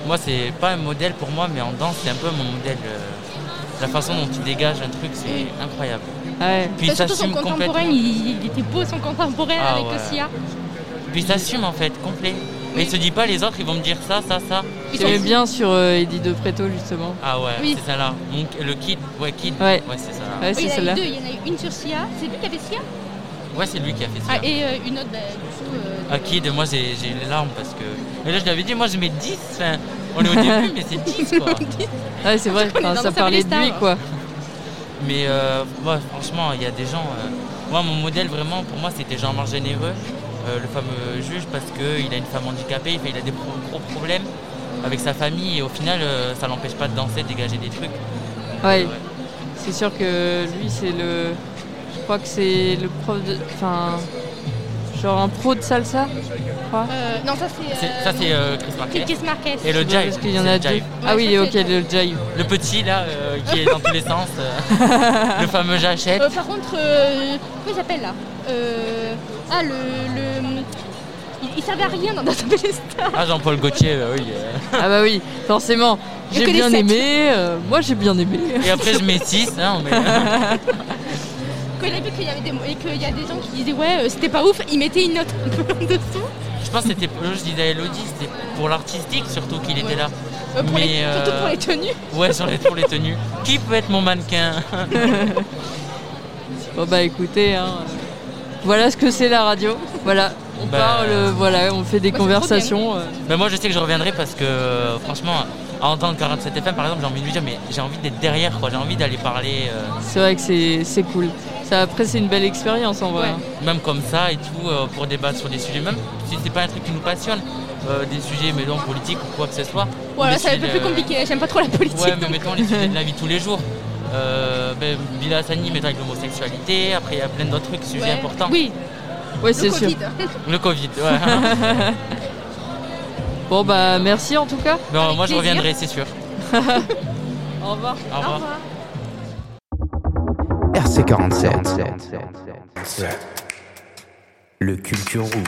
Moi, c'est pas un modèle pour moi, mais en danse, c'est un peu mon modèle. euh, La façon dont il dégage un truc, c'est incroyable. Ouais. Puis il Bah, surtout son s'assume contemporain, complètement. il, il était beau son contemporain Ah avec ouais. Ossia. Puis il s'assume en fait, complet. Mais il se dit pas, les autres, ils vont me dire ça, ça, ça. J'aimais bien sur euh, Eddie De Preto, justement. Ah ouais, Oui. c'est ça là. Mon- le kid, ouais, kid. Ouais. c'est ça là. Ouais, Oui, c'est il y en a celle-là. eu deux, il y en a eu une sur Sia. C'est lui qui avait Sia Ouais, c'est lui qui a fait ça. Ah, et euh, une autre, bah, du coup. euh, À Kid, moi j'ai j'ai eu les larmes parce que. Mais là, je lui avais dit, moi je mets 10. Enfin, on est au début, mais c'est 10 quoi. Ouais, c'est vrai, On est enfin, dans ça Danse avec parlait les de lui, stars. quoi. Mais euh, ouais, franchement, il y a des gens. euh, Moi, mon modèle vraiment, pour moi, c'était Jean-Marc Généreux, euh, le fameux juge, parce qu'il a une femme handicapée, il, fait- il a des pro- gros problèmes avec sa famille, et au final, euh, ça l'empêche pas de danser, de dégager des trucs. Ouais. C'est sûr que lui, c'est le. Je crois que c'est le prof de. Enfin. Genre un pro de salsa, je crois. euh, non, ça c'est. C'est- Ça, c'est euh, Chris Marquez. Chris Marquez. Et le Ouais, jive. parce qu'il y en a deux. Ah oui, ça, ok, le jive. Le petit là, euh, qui est dans tous les sens, euh, le fameux jachette. Euh, par contre, euh, comment il s'appelle là? Euh, Ah, le. le... Il, il servait à rien dans Danse avec les stars. Ah, Jean-Paul Gaultier, euh, oui. euh. Ah bah oui, forcément. Je J'ai bien sept. aimé. euh, moi, j'ai bien aimé. Et après, je mets 6. Hein, mais... Quand il a vu qu'il y avait des et qu'il y a des gens qui disaient ouais euh, c'était pas ouf, il mettait une note un peu en dessous. Je pense que c'était, je disais à Elodie, c'était pour l'artistique surtout qu'il était là. Euh, pour les- Mais, Surtout pour les tenues. Ouais, sur les, pour les tenues. Qui peut être mon mannequin? Bon bah écoutez, hein, euh, voilà ce que c'est la radio. Voilà, on Bah, parle, euh, voilà, on fait des Moi, conversations. euh. Mais moi, je sais que je reviendrai parce que, franchement, à entendre 47 FM, par exemple, j'ai envie de lui dire, mais j'ai envie d'être derrière, quoi. J'ai envie d'aller parler, euh, C'est vrai que c'est c'est cool. Ça, après, c'est une belle expérience en vrai. hein. même comme ça et tout, euh, pour débattre sur des sujets, même si c'est pas un truc qui nous passionne, euh, des sujets, mettons, politiques ou quoi que ce soit. Voilà, c'est un peu plus compliqué, j'aime pas trop la politique. Ouais, mais donc. mettons les sujets de la vie tous les jours. Euh, ben, Bila Hassani, mettons avec l'homosexualité, après il y a plein d'autres trucs, sujets Ouais. importants. Oui. Ouais, Le c'est sûr. Covid. Le Covid, ouais. Bon bah merci en tout cas. Moi je reviendrai, c'est sûr. Au revoir. Au revoir. RC47. Le Culture Room.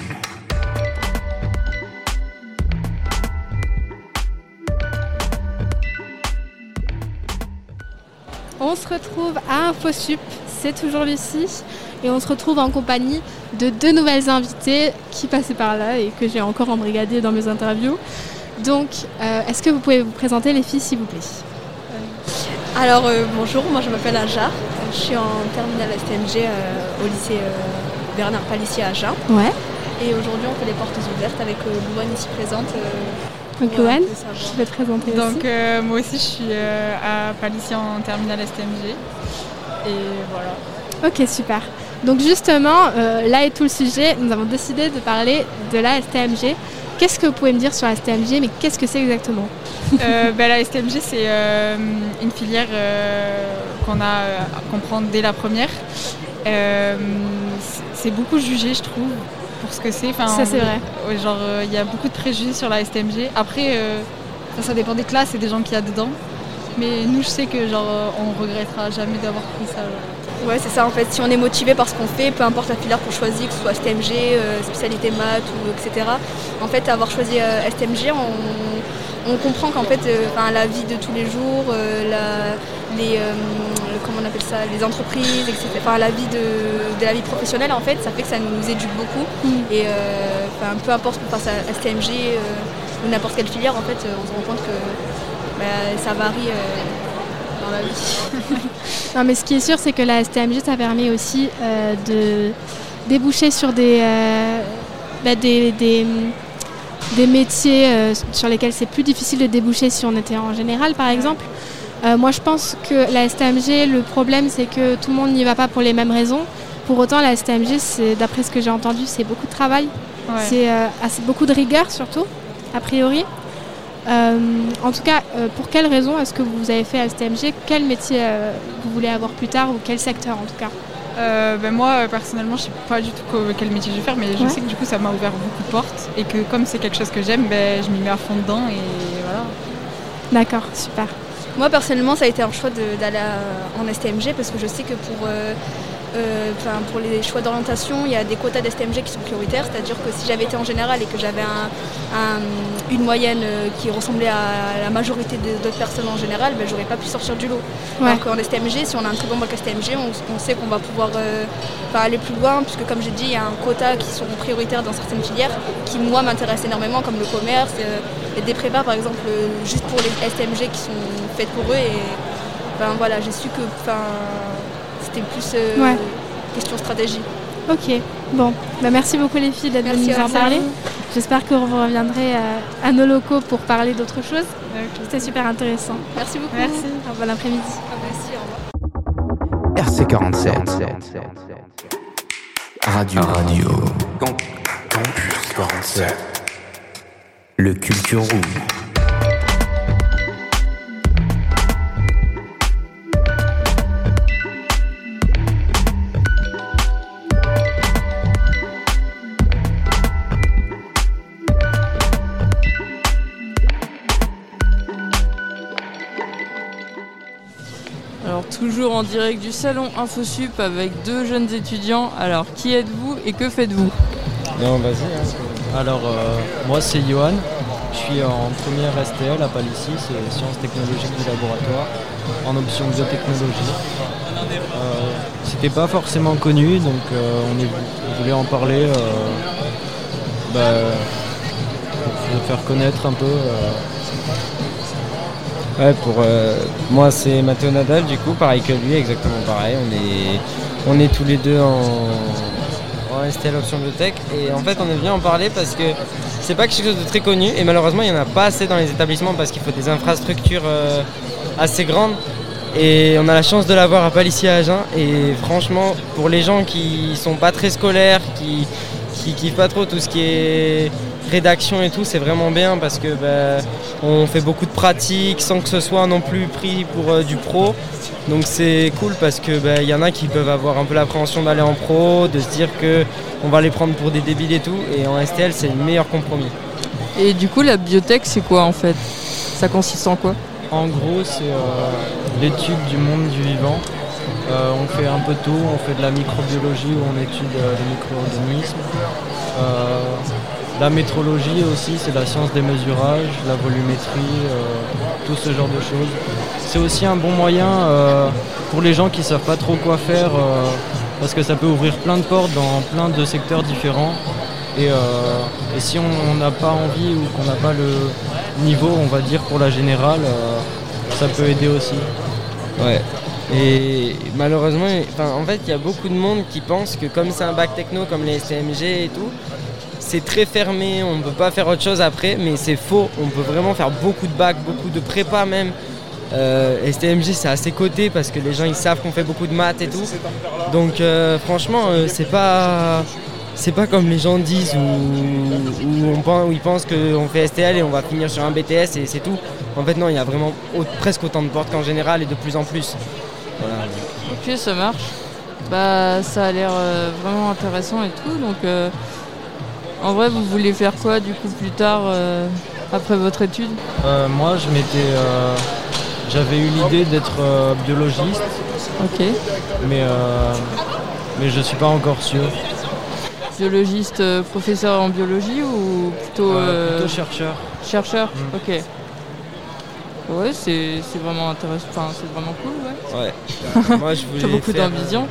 On se retrouve à InfoSup, c'est toujours Lucie, et on se retrouve en compagnie de deux nouvelles invitées qui passaient par là et que j'ai encore embrigadées dans mes interviews. Donc, euh, est-ce que vous pouvez vous présenter les filles, s'il vous plaît? Alors euh, bonjour, moi je m'appelle Aja, je suis en terminale STMG euh, au lycée euh, Bernard Palissier à. Ouais. Et aujourd'hui on fait les portes ouvertes avec euh, Louane ici présente. Donc, je vais te présenter Donc aussi. euh, moi aussi je suis euh, à Palissier en terminale STMG. Et voilà. Ok, super. Donc justement, euh, là est tout le sujet. Nous avons décidé de parler de la STMG. Qu'est-ce que vous pouvez me dire sur la STMG, mais qu'est-ce que c'est exactement? Euh, ben, la STMG, c'est euh, une filière qu'on a à comprendre dès la première. C'est beaucoup jugé, je trouve, pour ce que c'est. Enfin, Ça, c'est vrai. Genre, euh, il y a beaucoup de préjugés sur la STMG. Après, euh, ça, ça dépend des classes et des gens qu'il y a dedans. Mais nous, je sais que genre, euh, on regrettera jamais d'avoir pris ça. genre. Ouais, c'est ça en fait. Si on est motivé par ce qu'on fait, peu importe la filière qu'on choisit, que ce soit STMG, euh, spécialité maths ou etc. En fait, avoir choisi euh, STMG, on, on comprend qu'en fait, euh, la vie de tous les jours, la- les, euh, comment on appelle ça, les entreprises, etc. Enfin, la vie de, de la vie professionnelle, en fait, ça fait que ça nous éduque beaucoup. Et euh, enfin, peu importe qu'on fasse à STMG euh, ou n'importe quelle filière, en fait, on se rend compte que bah, ça varie dans la vie. Non, mais ce qui est sûr, c'est que la STMG, ça permet aussi de déboucher sur des, bah, des, des, des métiers euh, sur lesquels c'est plus difficile de déboucher si on était en général, par exemple. Euh, moi, je pense que la STMG, le problème, c'est que tout le monde n'y va pas pour les mêmes raisons. Pour autant, la STMG, c'est, d'après ce que j'ai entendu, c'est beaucoup de travail. Ouais. C'est euh, beaucoup de rigueur, surtout, a priori. Euh, en tout cas, pour quelles raisons est-ce que vous avez fait STMG Quel métier vous voulez avoir plus tard ou quel secteur en tout cas? Euh, ben moi, personnellement, je sais pas du tout quel métier je vais faire, mais je Ouais. sais que du coup, ça m'a ouvert beaucoup de portes et que comme c'est quelque chose que j'aime, ben, je m'y mets à fond dedans et voilà. D'accord, super. Moi personnellement ça a été un choix d'aller en STMG parce que je sais que pour, euh, pour les choix d'orientation il y a des quotas d'STMG qui sont prioritaires, c'est-à-dire que si j'avais été en général et que j'avais un- un- une moyenne euh, qui ressemblait à la majorité d'autres personnes en général, ben, j'aurais pas pu sortir du lot. Ouais. Alors qu'en STMG, si on a un très bon bac STMG, on, on sait qu'on va pouvoir euh, aller plus loin puisque comme j'ai dit il y a un quota qui sont prioritaires dans certaines filières qui moi m'intéressent énormément comme le commerce, euh, et des prépas par exemple juste pour les STMG qui sont faites pour eux et ben, voilà j'ai su que c'était plus euh, Ouais. question stratégie. Ok, bon. Bah, merci beaucoup les filles d'être venues nous en parler. J'espère que vous reviendrez à nos locaux pour parler d'autre chose. C'était super intéressant. Merci beaucoup. Merci. Bon après-midi. Merci, au revoir. RC47. Radio. Radio. Campus 47. Le Culture Room. Toujours en direct du salon InfoSup avec deux jeunes étudiants. Alors qui êtes-vous et que faites-vous? Non, vas-y. hein. Alors, euh, moi, c'est Johan. Je suis en première STL à Palissy, c'est Sciences technologiques du laboratoire, en option biotechnologie. Euh, C'était pas forcément connu, donc euh, on, est- on voulait en parler euh, bah, pour faire connaître un peu. Ouais, pour euh, moi c'est Mathéo Nadal du coup, pareil que lui, exactement pareil. On est, tous les deux en, en STL option biotech et en fait on est venu en parler parce que c'est pas quelque chose de très connu et malheureusement il n'y en a pas assez dans les établissements parce qu'il faut des infrastructures euh, assez grandes. Et on a la chance de l'avoir à Palissy à Agen. Et franchement pour les gens qui sont pas très scolaires, qui, qui kiffent pas trop tout ce qui est rédaction et tout, c'est vraiment bien parce que bah, on fait beaucoup de pratiques sans que ce soit non plus pris pour euh, du pro. Donc c'est cool parce que bah, y en a qui peuvent avoir un peu l'appréhension d'aller en pro, de se dire que on va les prendre pour des débiles et tout. Et en STL, c'est le meilleur compromis. Et du coup la biotech c'est quoi en fait? Ça consiste en quoi? En gros, c'est euh, l'étude du monde du vivant. Euh, on fait un peu tout, on fait de la microbiologie où on étudie euh, les micro-organismes. La métrologie aussi, c'est la science des mesurages, la volumétrie, euh, tout ce genre de choses. C'est aussi un bon moyen euh, pour les gens qui ne savent pas trop quoi faire, euh, parce que ça peut ouvrir plein de portes dans plein de secteurs différents. Et, si on n'a pas envie ou qu'on n'a pas le niveau, on va dire, pour la générale, ça peut aider aussi. Ouais. Et malheureusement, en fait, il y a beaucoup de monde qui pense que comme c'est un bac techno comme les STMG et tout, c'est très fermé, on ne peut pas faire autre chose après, mais c'est faux. On peut vraiment faire beaucoup de bacs, beaucoup de prépa même. Euh, STMG c'est assez coté parce que les gens ils savent qu'on fait beaucoup de maths et tout. Donc euh, franchement euh, c'est pas c'est pas comme les gens disent où, on pense, ils pensent qu'on fait STL et on va finir sur un BTS et c'est tout. En fait non il y a vraiment presque autant de portes qu'en général et de plus en plus. Voilà. Ok, ça marche. Bah, ça a l'air euh, vraiment intéressant et tout. Donc, en vrai, vous voulez faire quoi du coup plus tard euh, après votre étude Euh, moi, je m'étais, euh, j'avais eu l'idée d'être euh, biologiste. Ok. Mais euh, mais je suis pas encore sûr. Biologiste, euh, professeur en biologie ou plutôt. Euh, plutôt chercheur. Chercheur Mm. Ok. Ouais, c'est c'est vraiment intéressant. Enfin, c'est vraiment cool, ouais. Ouais. Moi, je voulais T'as beaucoup faire, d'ambition.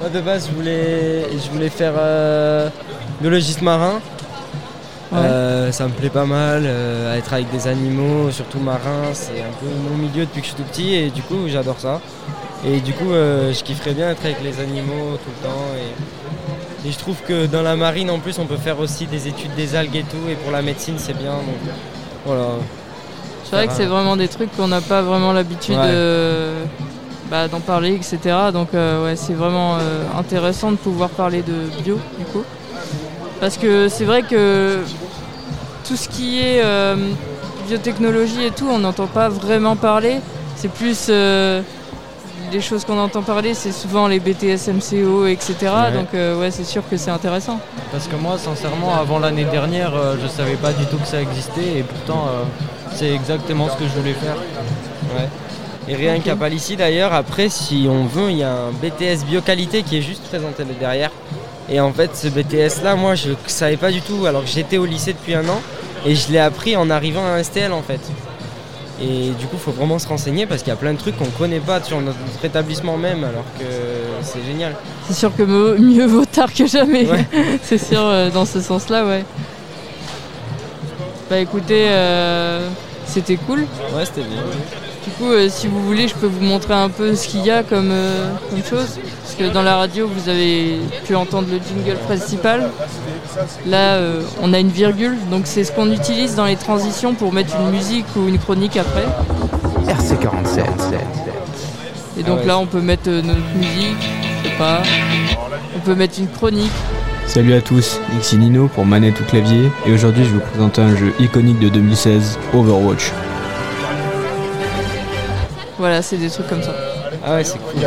Moi, de base, je voulais, je voulais faire euh, biologiste marin. Ouais. Euh, ça me plaît pas mal, euh, être avec des animaux, surtout marins, c'est un peu mon milieu depuis que je suis tout petit et du coup j'adore ça. Et du coup euh, je kifferais bien être avec les animaux tout le temps. Et, et je trouve que dans la marine en plus on peut faire aussi des études des algues et tout et pour la médecine c'est bien. Donc voilà. C'est vrai que c'est vraiment des trucs qu'on n'a pas vraiment l'habitude Ouais. euh, bah, d'en parler, etc. Donc ouais, c'est vraiment intéressant de pouvoir parler de bio du coup. Parce que c'est vrai que tout ce qui est euh, biotechnologie et tout, on n'entend pas vraiment parler. C'est plus euh, les choses qu'on entend parler, c'est souvent les BTS, MCO, etc. Ouais. Donc euh, ouais, c'est sûr que c'est intéressant. Parce que moi, sincèrement, avant l'année dernière, euh, je savais pas du tout que ça existait et pourtant, euh, c'est exactement ce que je voulais faire. Ouais. Et rien qu'à Palissy d'ailleurs, après si on veut, il y a un BTS bioqualité qui est juste présenté derrière. Et en fait ce BTS là, moi je savais pas du tout alors que j'étais au lycée depuis un an et je l'ai appris en arrivant à un STL en fait. Et du coup il faut vraiment se renseigner parce qu'il y a plein de trucs qu'on connaît pas sur notre, notre établissement même alors que c'est génial. C'est sûr que mieux vaut tard que jamais. Ouais. c'est sûr, euh, dans ce sens-là, ouais. Bah écoutez, euh, c'était cool. Ouais c'était bien. Du coup, euh, si vous voulez, je peux vous montrer un peu ce qu'il y a comme, euh, comme chose. Parce que dans la radio, vous avez pu entendre le jingle principal. Là, euh, on a une virgule, donc c'est ce qu'on utilise dans les transitions pour mettre une musique ou une chronique après. RC47. Et donc Ah ouais. là, on peut mettre euh, notre musique, je sais pas. On peut mettre une chronique. Salut à tous, ici Nino pour Manette ou Clavier et aujourd'hui je vais vous présenter un jeu iconique de 2016, Overwatch. Voilà, c'est des trucs comme ça. Ah ouais c'est cool.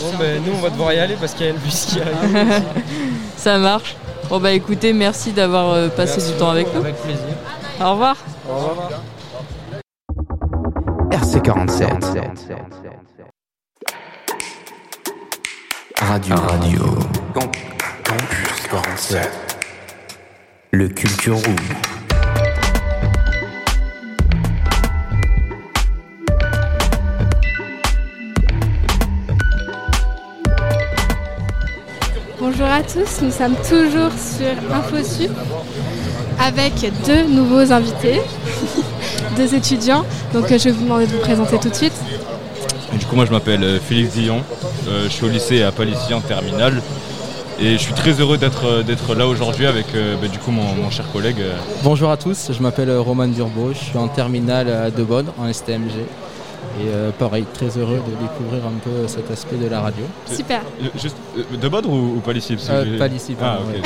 Bon ben nous on va devoir y aller parce qu'il y a le bus qui arrive. Ça marche. Bon bah écoutez, merci d'avoir euh, passé Merci du temps avec nous. Avec plaisir. Au revoir. Au revoir. RC47. Radio. Radio. Campus 47. Le Culture Room. À tous, nous sommes toujours sur InfoSup avec deux nouveaux invités, deux étudiants. Donc euh, je vais vous demander de vous présenter tout de suite. Du coup, moi je m'appelle euh, Félix Dillon, Euh, je suis au lycée à Palissy en terminale et je suis très heureux d'être d'être là aujourd'hui avec euh, bah, du coup mon, mon cher collègue. Bonjour à tous, je m'appelle Roman Durbo, je suis en terminale à De Bonne en STMG. Et euh, pareil, très heureux de découvrir un peu cet aspect de la radio. Super. euh, Juste euh, de Bodre ou, ou Euh, j'ai- Palissy, Ah, ok. ouais.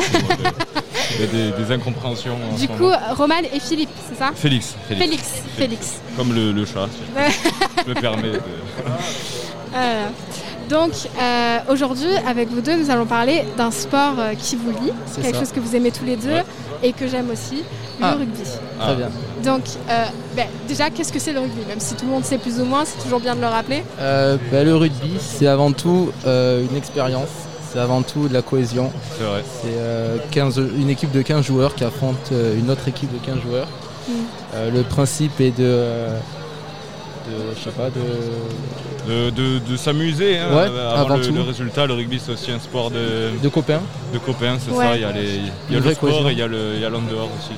Il y a des, des incompréhensions. en Du coup. Roman et Philippe, c'est ça? Félix. Félix. Félix. Comme le, le chat. Je me permets de. Euh, donc euh, aujourd'hui, avec vous deux, nous allons parler d'un sport euh, qui vous lie, C'est quelque ça. chose que vous aimez tous les deux Ouais. et que j'aime aussi, Ah. le rugby. Très bien. Donc euh, ben, déjà, qu'est-ce que c'est le rugby? Même si tout le monde sait plus ou moins, c'est toujours bien de le rappeler. Euh, bah, le rugby, c'est avant tout euh, une expérience, c'est avant tout de la cohésion. C'est vrai. C'est euh, 15 une équipe de 15 joueurs qui affronte euh, une autre équipe de 15 joueurs. Mm. Euh, le principe est de, euh, de je sais pas, de, De, de- de s'amuser hein, Ouais, avant avant le, tout. le résultat. Le rugby c'est aussi un sport de, de copains. de copains, c'est Ouais. ça. Il y a, les- il y a Une le sport cohésion. et il y a le- il y a l'en-dehors aussi.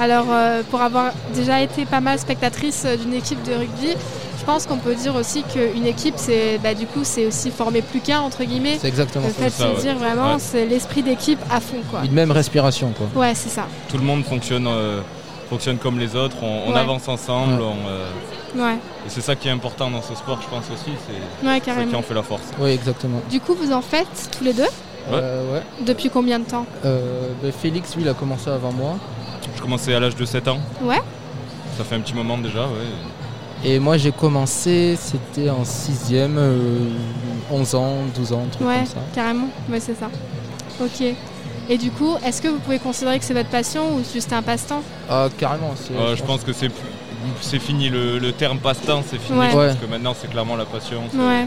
Alors, euh, pour avoir déjà été pas mal spectatrice euh, d'une équipe de rugby, je pense qu'on peut dire aussi qu'une équipe, c'est bah, du coup, c'est aussi former plus qu'un entre guillemets. C'est exactement Le fait C'est ça, de se ouais. dire vraiment, Ouais. c'est l'esprit d'équipe à fond, quoi. Une même respiration quoi. Ouais, c'est ça. Tout le monde fonctionne euh, fonctionne comme les autres, on, on Ouais. avance ensemble. Ouais. on, euh, Ouais. et c'est ça qui est important dans ce sport, je pense aussi. C'est Ouais, qui en fait la force. Oui, exactement. Du coup, vous en faites tous les deux Euh, ouais. Depuis combien de temps Euh, ben, Félix, lui, il a commencé avant moi. Je commençais à l'âge de 7 ans. Ouais. Ça fait un petit moment déjà, ouais. Et moi, j'ai commencé, c'était en 6ème, 11 ans, 12 ans, un truc Ouais, comme ça. carrément. Ouais, c'est ça. Ok. Et du coup, est-ce que vous pouvez considérer que c'est votre passion ou juste un passe-temps? Ah, carrément. c'est- Euh, je pense que c'est c'est fini le, le terme passe-temps, c'est fini Ouais. parce que maintenant c'est clairement la passion. c'est- Ouais.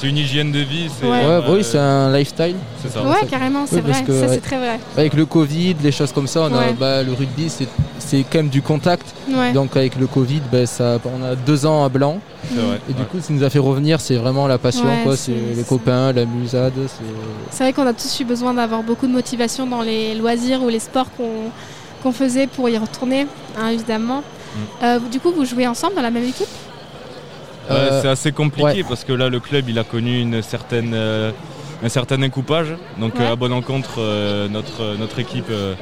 C'est une hygiène de vie. c'est- Ouais, euh, bah oui, c'est un lifestyle. C'est ça. Ouais, carrément, c'est vrai. que, Ça, c'est très vrai. Avec le Covid, les choses comme ça, on a, Ouais. bah, le rugby, c'est c'est quand même du contact. Ouais. Donc avec le Covid, bah, ça, on a deux ans à blanc. Vrai, Et du coup, ce qui nous a fait revenir, c'est vraiment la passion. Ouais, quoi. c'est- les copains, la musade. c'est- C'est vrai qu'on a tous eu besoin d'avoir beaucoup de motivation dans les loisirs ou les sports qu'on qu'on faisait pour y retourner, hein, évidemment. Euh, du coup, vous jouez ensemble dans la même équipe Euh, c'est assez compliqué ouais. parce que là, le club, il a connu une certaine, euh, un certain incoupage. Donc, Ouais. euh, à bonne encontre, euh, notre, notre équipe. euh,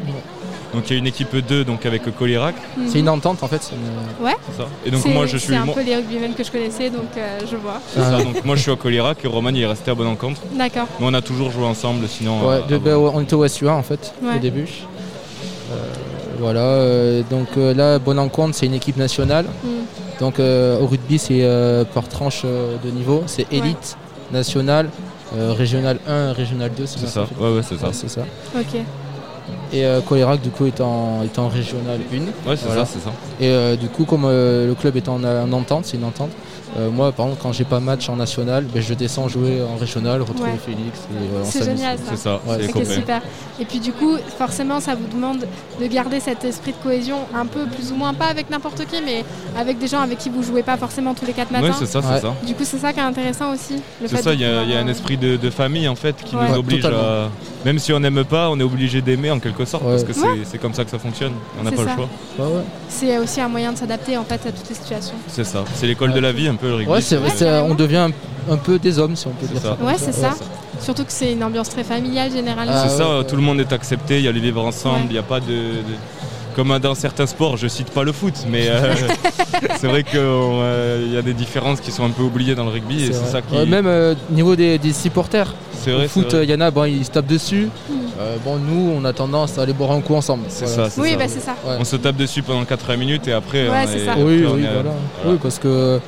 donc, il y a une équipe 2 donc avec Colirac. C'est une entente en fait. une- Ouais. C'est ça. Et donc, C'est- moi, je suis. C'est un peu les rugbymen que je connaissais, donc euh, je vois. c'est ça, donc, moi, je suis à Colirac et Roman, il est resté à bonne encontre. D'accord. Mais on a toujours joué ensemble, sinon. Ouais, euh, de- avant. bah, on était au SUA en fait Ouais. au début. Voilà, euh, donc euh, là, Bonne Encontre, c'est une équipe nationale. Mm. Donc euh, au rugby, c'est euh, par tranche euh, de niveau. C'est élite, nationale, euh, régional 1, régional 2. C'est ça, ouais, ouais, c'est ça. c'est ça. Ok. Et euh, Colérac, du coup, est en, est en régional 1. Ouais, c'est ça, c'est ça. Et euh, du coup, comme euh, le club est en, en entente, c'est une entente. Euh, moi, par exemple, quand j'ai pas match en national, ben, je descends jouer en régional, retrouver Ouais. Félix. et, euh, C'est génial ça. C'est ça, Ouais, c'est super. Et puis du coup, forcément, ça vous demande de garder cet esprit de cohésion un peu plus ou moins, pas avec n'importe qui, mais avec des gens avec qui vous jouez pas forcément tous les quatre matins. Ouais, c'est ça, c'est Ouais. ça. Du coup, c'est ça qui est intéressant aussi. le C'est fait ça, il y, a- y un euh, esprit de, de famille en fait qui Ouais. nous oblige totalement. à. Même si on n'aime pas, on est obligé d'aimer en quelque sorte Ouais. parce que c'est Ouais. c'est comme ça que ça fonctionne. On n'a pas ça. le choix. Ouais, ouais. C'est aussi un moyen de s'adapter en fait à toutes les situations. C'est ça. C'est l'école de la vie un peu le rugby. Ouais, c'est Ouais, on devient un, un peu des hommes, si on peut C'est dire ça. ça. Ouais, c'est ça. c'est Surtout que c'est une ambiance très familiale généralement. Ah, C'est ça, ouais, tout le monde est accepté, il y a les vivre ensemble, Ouais. il n'y a pas de, de- Comme dans certains sports, je cite pas le foot, mais euh, c'est vrai qu'il y a des différences qui sont un peu oubliées dans le rugby et c'est ça qui. Ouais, même euh, au niveau des, des supporters. C'est vrai, Au foot, il y en a, bon, ils se tapent dessus. Mm. Euh, bon, nous, on a tendance à aller boire un coup ensemble. C'est Voilà. ça, c'est oui, ça. bah c'est ça. Ouais. On se tape dessus pendant 80 minutes et après. Ouais, on c'est est- ça. après, Oui, oui, est- voilà. voilà. Oui, parce que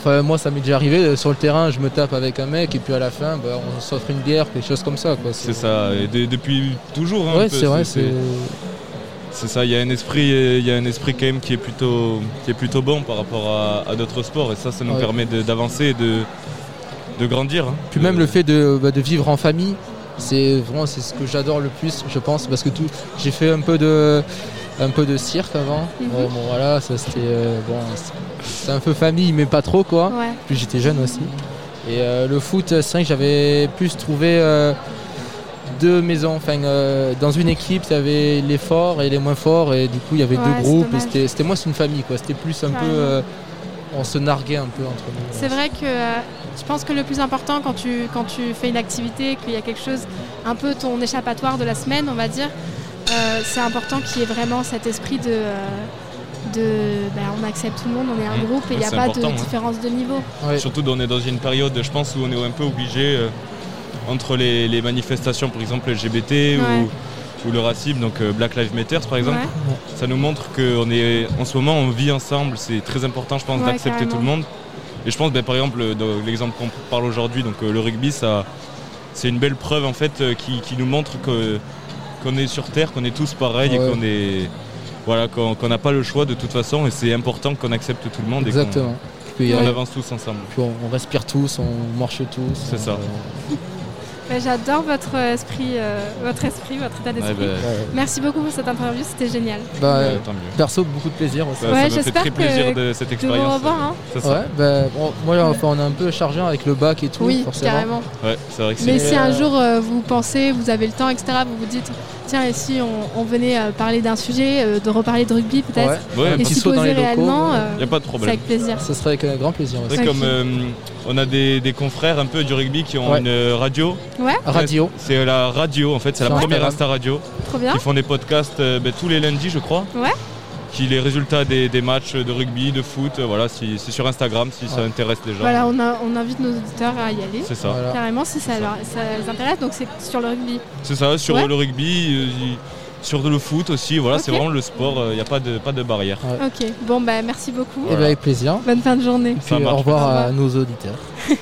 enfin, moi, ça m'est déjà arrivé. euh, Sur le terrain, je me tape avec un mec et puis à la fin, bah, on s'offre une bière, quelque chose comme ça. C'est ça, et de- depuis toujours. hein, Ouais, c'est vrai. C'est... Ça, il y a un esprit, il y a un esprit quand même qui est plutôt, qui est plutôt bon par rapport à, à d'autres sports et ça, ça nous Ouais. permet d'avancer et de, de grandir. hein. Puis même le fait de, bah, de vivre en famille, c'est vraiment c'est ce que j'adore le plus, je pense, parce que tout, j'ai fait un peu de, un peu de cirque avant. Mhm. Bon, bon, voilà, ça c'était euh, bon, c'est- un peu famille, mais pas trop quoi. Ouais. Puis j'étais jeune aussi. Et euh, le foot, c'est vrai que j'avais plus trouvé euh, deux maisons. Enfin, dans une équipe, il y avait les forts et les moins forts, et du coup, il y avait Ouais, deux groupes. Et c'était, moi, c'est une famille, quoi. C'était plus un peu, on se narguait un peu entre nous. C'est vrai que je pense que le plus important quand tu, quand tu fais une activité, qu'il y a quelque chose, un peu ton échappatoire de la semaine, on va dire, euh, c'est important qu'il y ait vraiment cet esprit de. euh, de ben, on accepte tout le monde, on est un Mmh. groupe et il n'y a pas de hein. différence de niveau. Ouais. Surtout on est dans une période, je pense, où on est un peu obligé euh, entre les, les manifestations, par exemple LGBT Ouais. ou, ou le racisme, donc euh, Black Lives Matter par exemple. Ouais. Ça nous montre qu'on est, en ce moment, on vit ensemble. C'est très important, je pense, Ouais, d'accepter tout le monde. Et je pense, ben, par exemple, l'exemple qu'on parle aujourd'hui, donc euh, le rugby, ça, c'est une belle preuve en fait euh, qui, qui nous montre que qu'on est sur terre, qu'on est tous pareils Ouais. et qu'on est voilà, qu'on qu'on n'a pas le choix de toute façon. Et c'est important qu'on accepte tout le monde Exactement. et qu'on on euh, avance tous ensemble. puis on, on respire tous, on marche tous. C'est ça. on- Ben, J'adore votre esprit, euh, votre esprit, votre état d'esprit. Ouais, ben, ouais. Merci beaucoup pour cette interview, c'était génial. Bah, Ouais, euh, tant mieux. perso, beaucoup de plaisir aussi. Ça, ça Ouais, me fait j'espère très que- plaisir de cette de expérience. revoir, hein. Ça. Bah, bon, moi, enfin, on est un peu chargé avec le bac et tout, Oui, forcément. carrément. Ouais, c'est vrai que Mais si un euh, jour euh, vous pensez, vous avez le temps, etc., vous vous dites, tiens, et si on, venait parler d'un sujet, de reparler de rugby peut-être Ouais, Et s'y poser réellement, Il n'y a pas de c'est problème. avec plaisir. Ce serait avec un grand plaisir. Comme euh, on a des, des confrères un peu du rugby qui ont Ouais. une euh, radio. Ouais. Radio. C'est la radio en fait, c'est la première. Insta radio. Trop bien. Qui font des podcasts euh, ben, tous les lundis je crois. Ouais. Qui les résultats des, des matchs de rugby, de foot, euh, voilà, si, c'est sur Instagram si ça intéresse les gens. Voilà, on, a- on invite nos auditeurs à y aller. C'est ça. Voilà. Carrément, si ça, leur- ça les intéresse. Donc c'est sur le rugby. C'est ça, sur Ouais. le rugby, euh, y- sur le foot aussi, voilà, c'est vraiment le sport, il n'y a pas de, pas de barrière. Ok, bon, bah merci beaucoup. Et ben, avec plaisir. Bonne fin de journée. Puis, au revoir à nos auditeurs.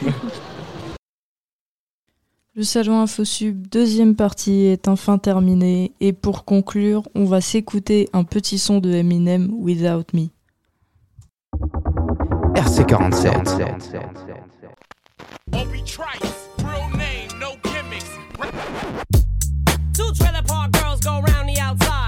Le salon InfoSub, deuxième partie, est enfin terminé. Et pour conclure, on va s'écouter un petit son de Eminem, Without Me. RC47. Two girls go round the outside,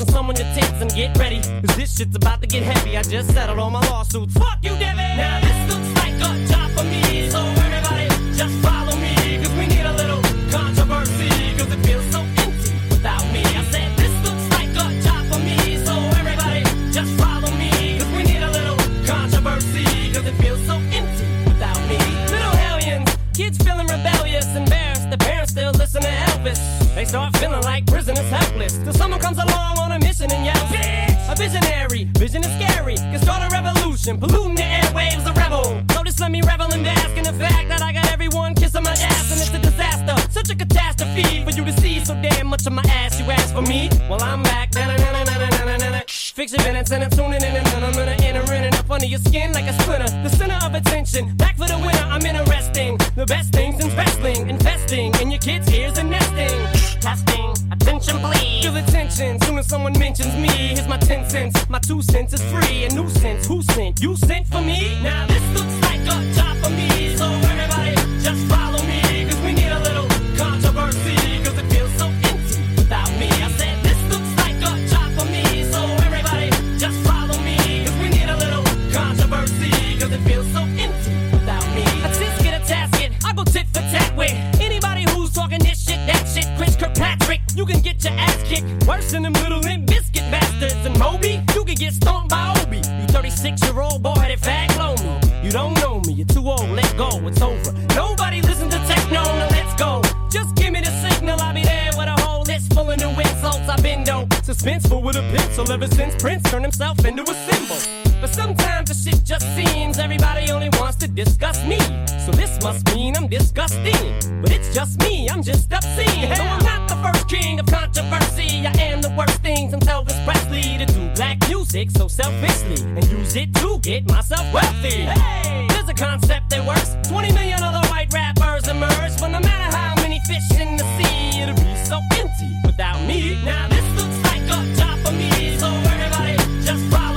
and some on your tits and get ready. Cause this shit's about to get heavy. I just settled all my lawsuits. Fuck you, Devin! Now this looks like a job for me, so everybody just follow me. Cause we need a little controversy, cause it feels so empty without me. I said this looks like a job for me, so everybody just follow me. Cause we need a little controversy, cause it feels so empty without me. Little hellions, kids feeling rebellious, embarrassed. The parents still listen to Elvis. They start feeling like vision is scary. Can start a revolution, polluting the airwaves, a rebel. Just let me revel and bask in the fact that I got everyone kissing my ass and it's a disaster. Such a catastrophe for you to see so damn much of my ass. You ask for me? Well, I'm back. Na-na-na-na-na-na-na-na. Fix your minutes and I'm tuning in and I'm gonna enter in and up under your skin like a splinter. The center of attention, back for the winner. I'm interesting. The best things in wrestling, investing in your kids' ears and nesting. Testing, attention please. Feel the tension soon as someone mentions me. Here's my 10 cents, my two cents is free. A nuisance, who sent? You sent for me? You 36 year old boy headed fat clone me. You don't know me, you're too old, let go, it's over. Nobody listen to techno, now let's go. Just give me the signal, I'll be there with a whole list full of new insults. I've been dope, suspenseful with a pencil ever since Prince turned himself into a symbol. But sometimes the shit just seems everybody only wants to discuss me. So this must mean I'm disgusting. But it's just me, I'm just obscene. No, I'm not the first king of controversy. I am the worst thing since Elvis Presley to do black music so selfishly and use it to get myself wealthy. Hey, there's a concept that works. 20 million other white rappers emerge, but no matter how many fish in the sea, it'll be so empty without me. Now this looks like a job for me, so everybody just rock.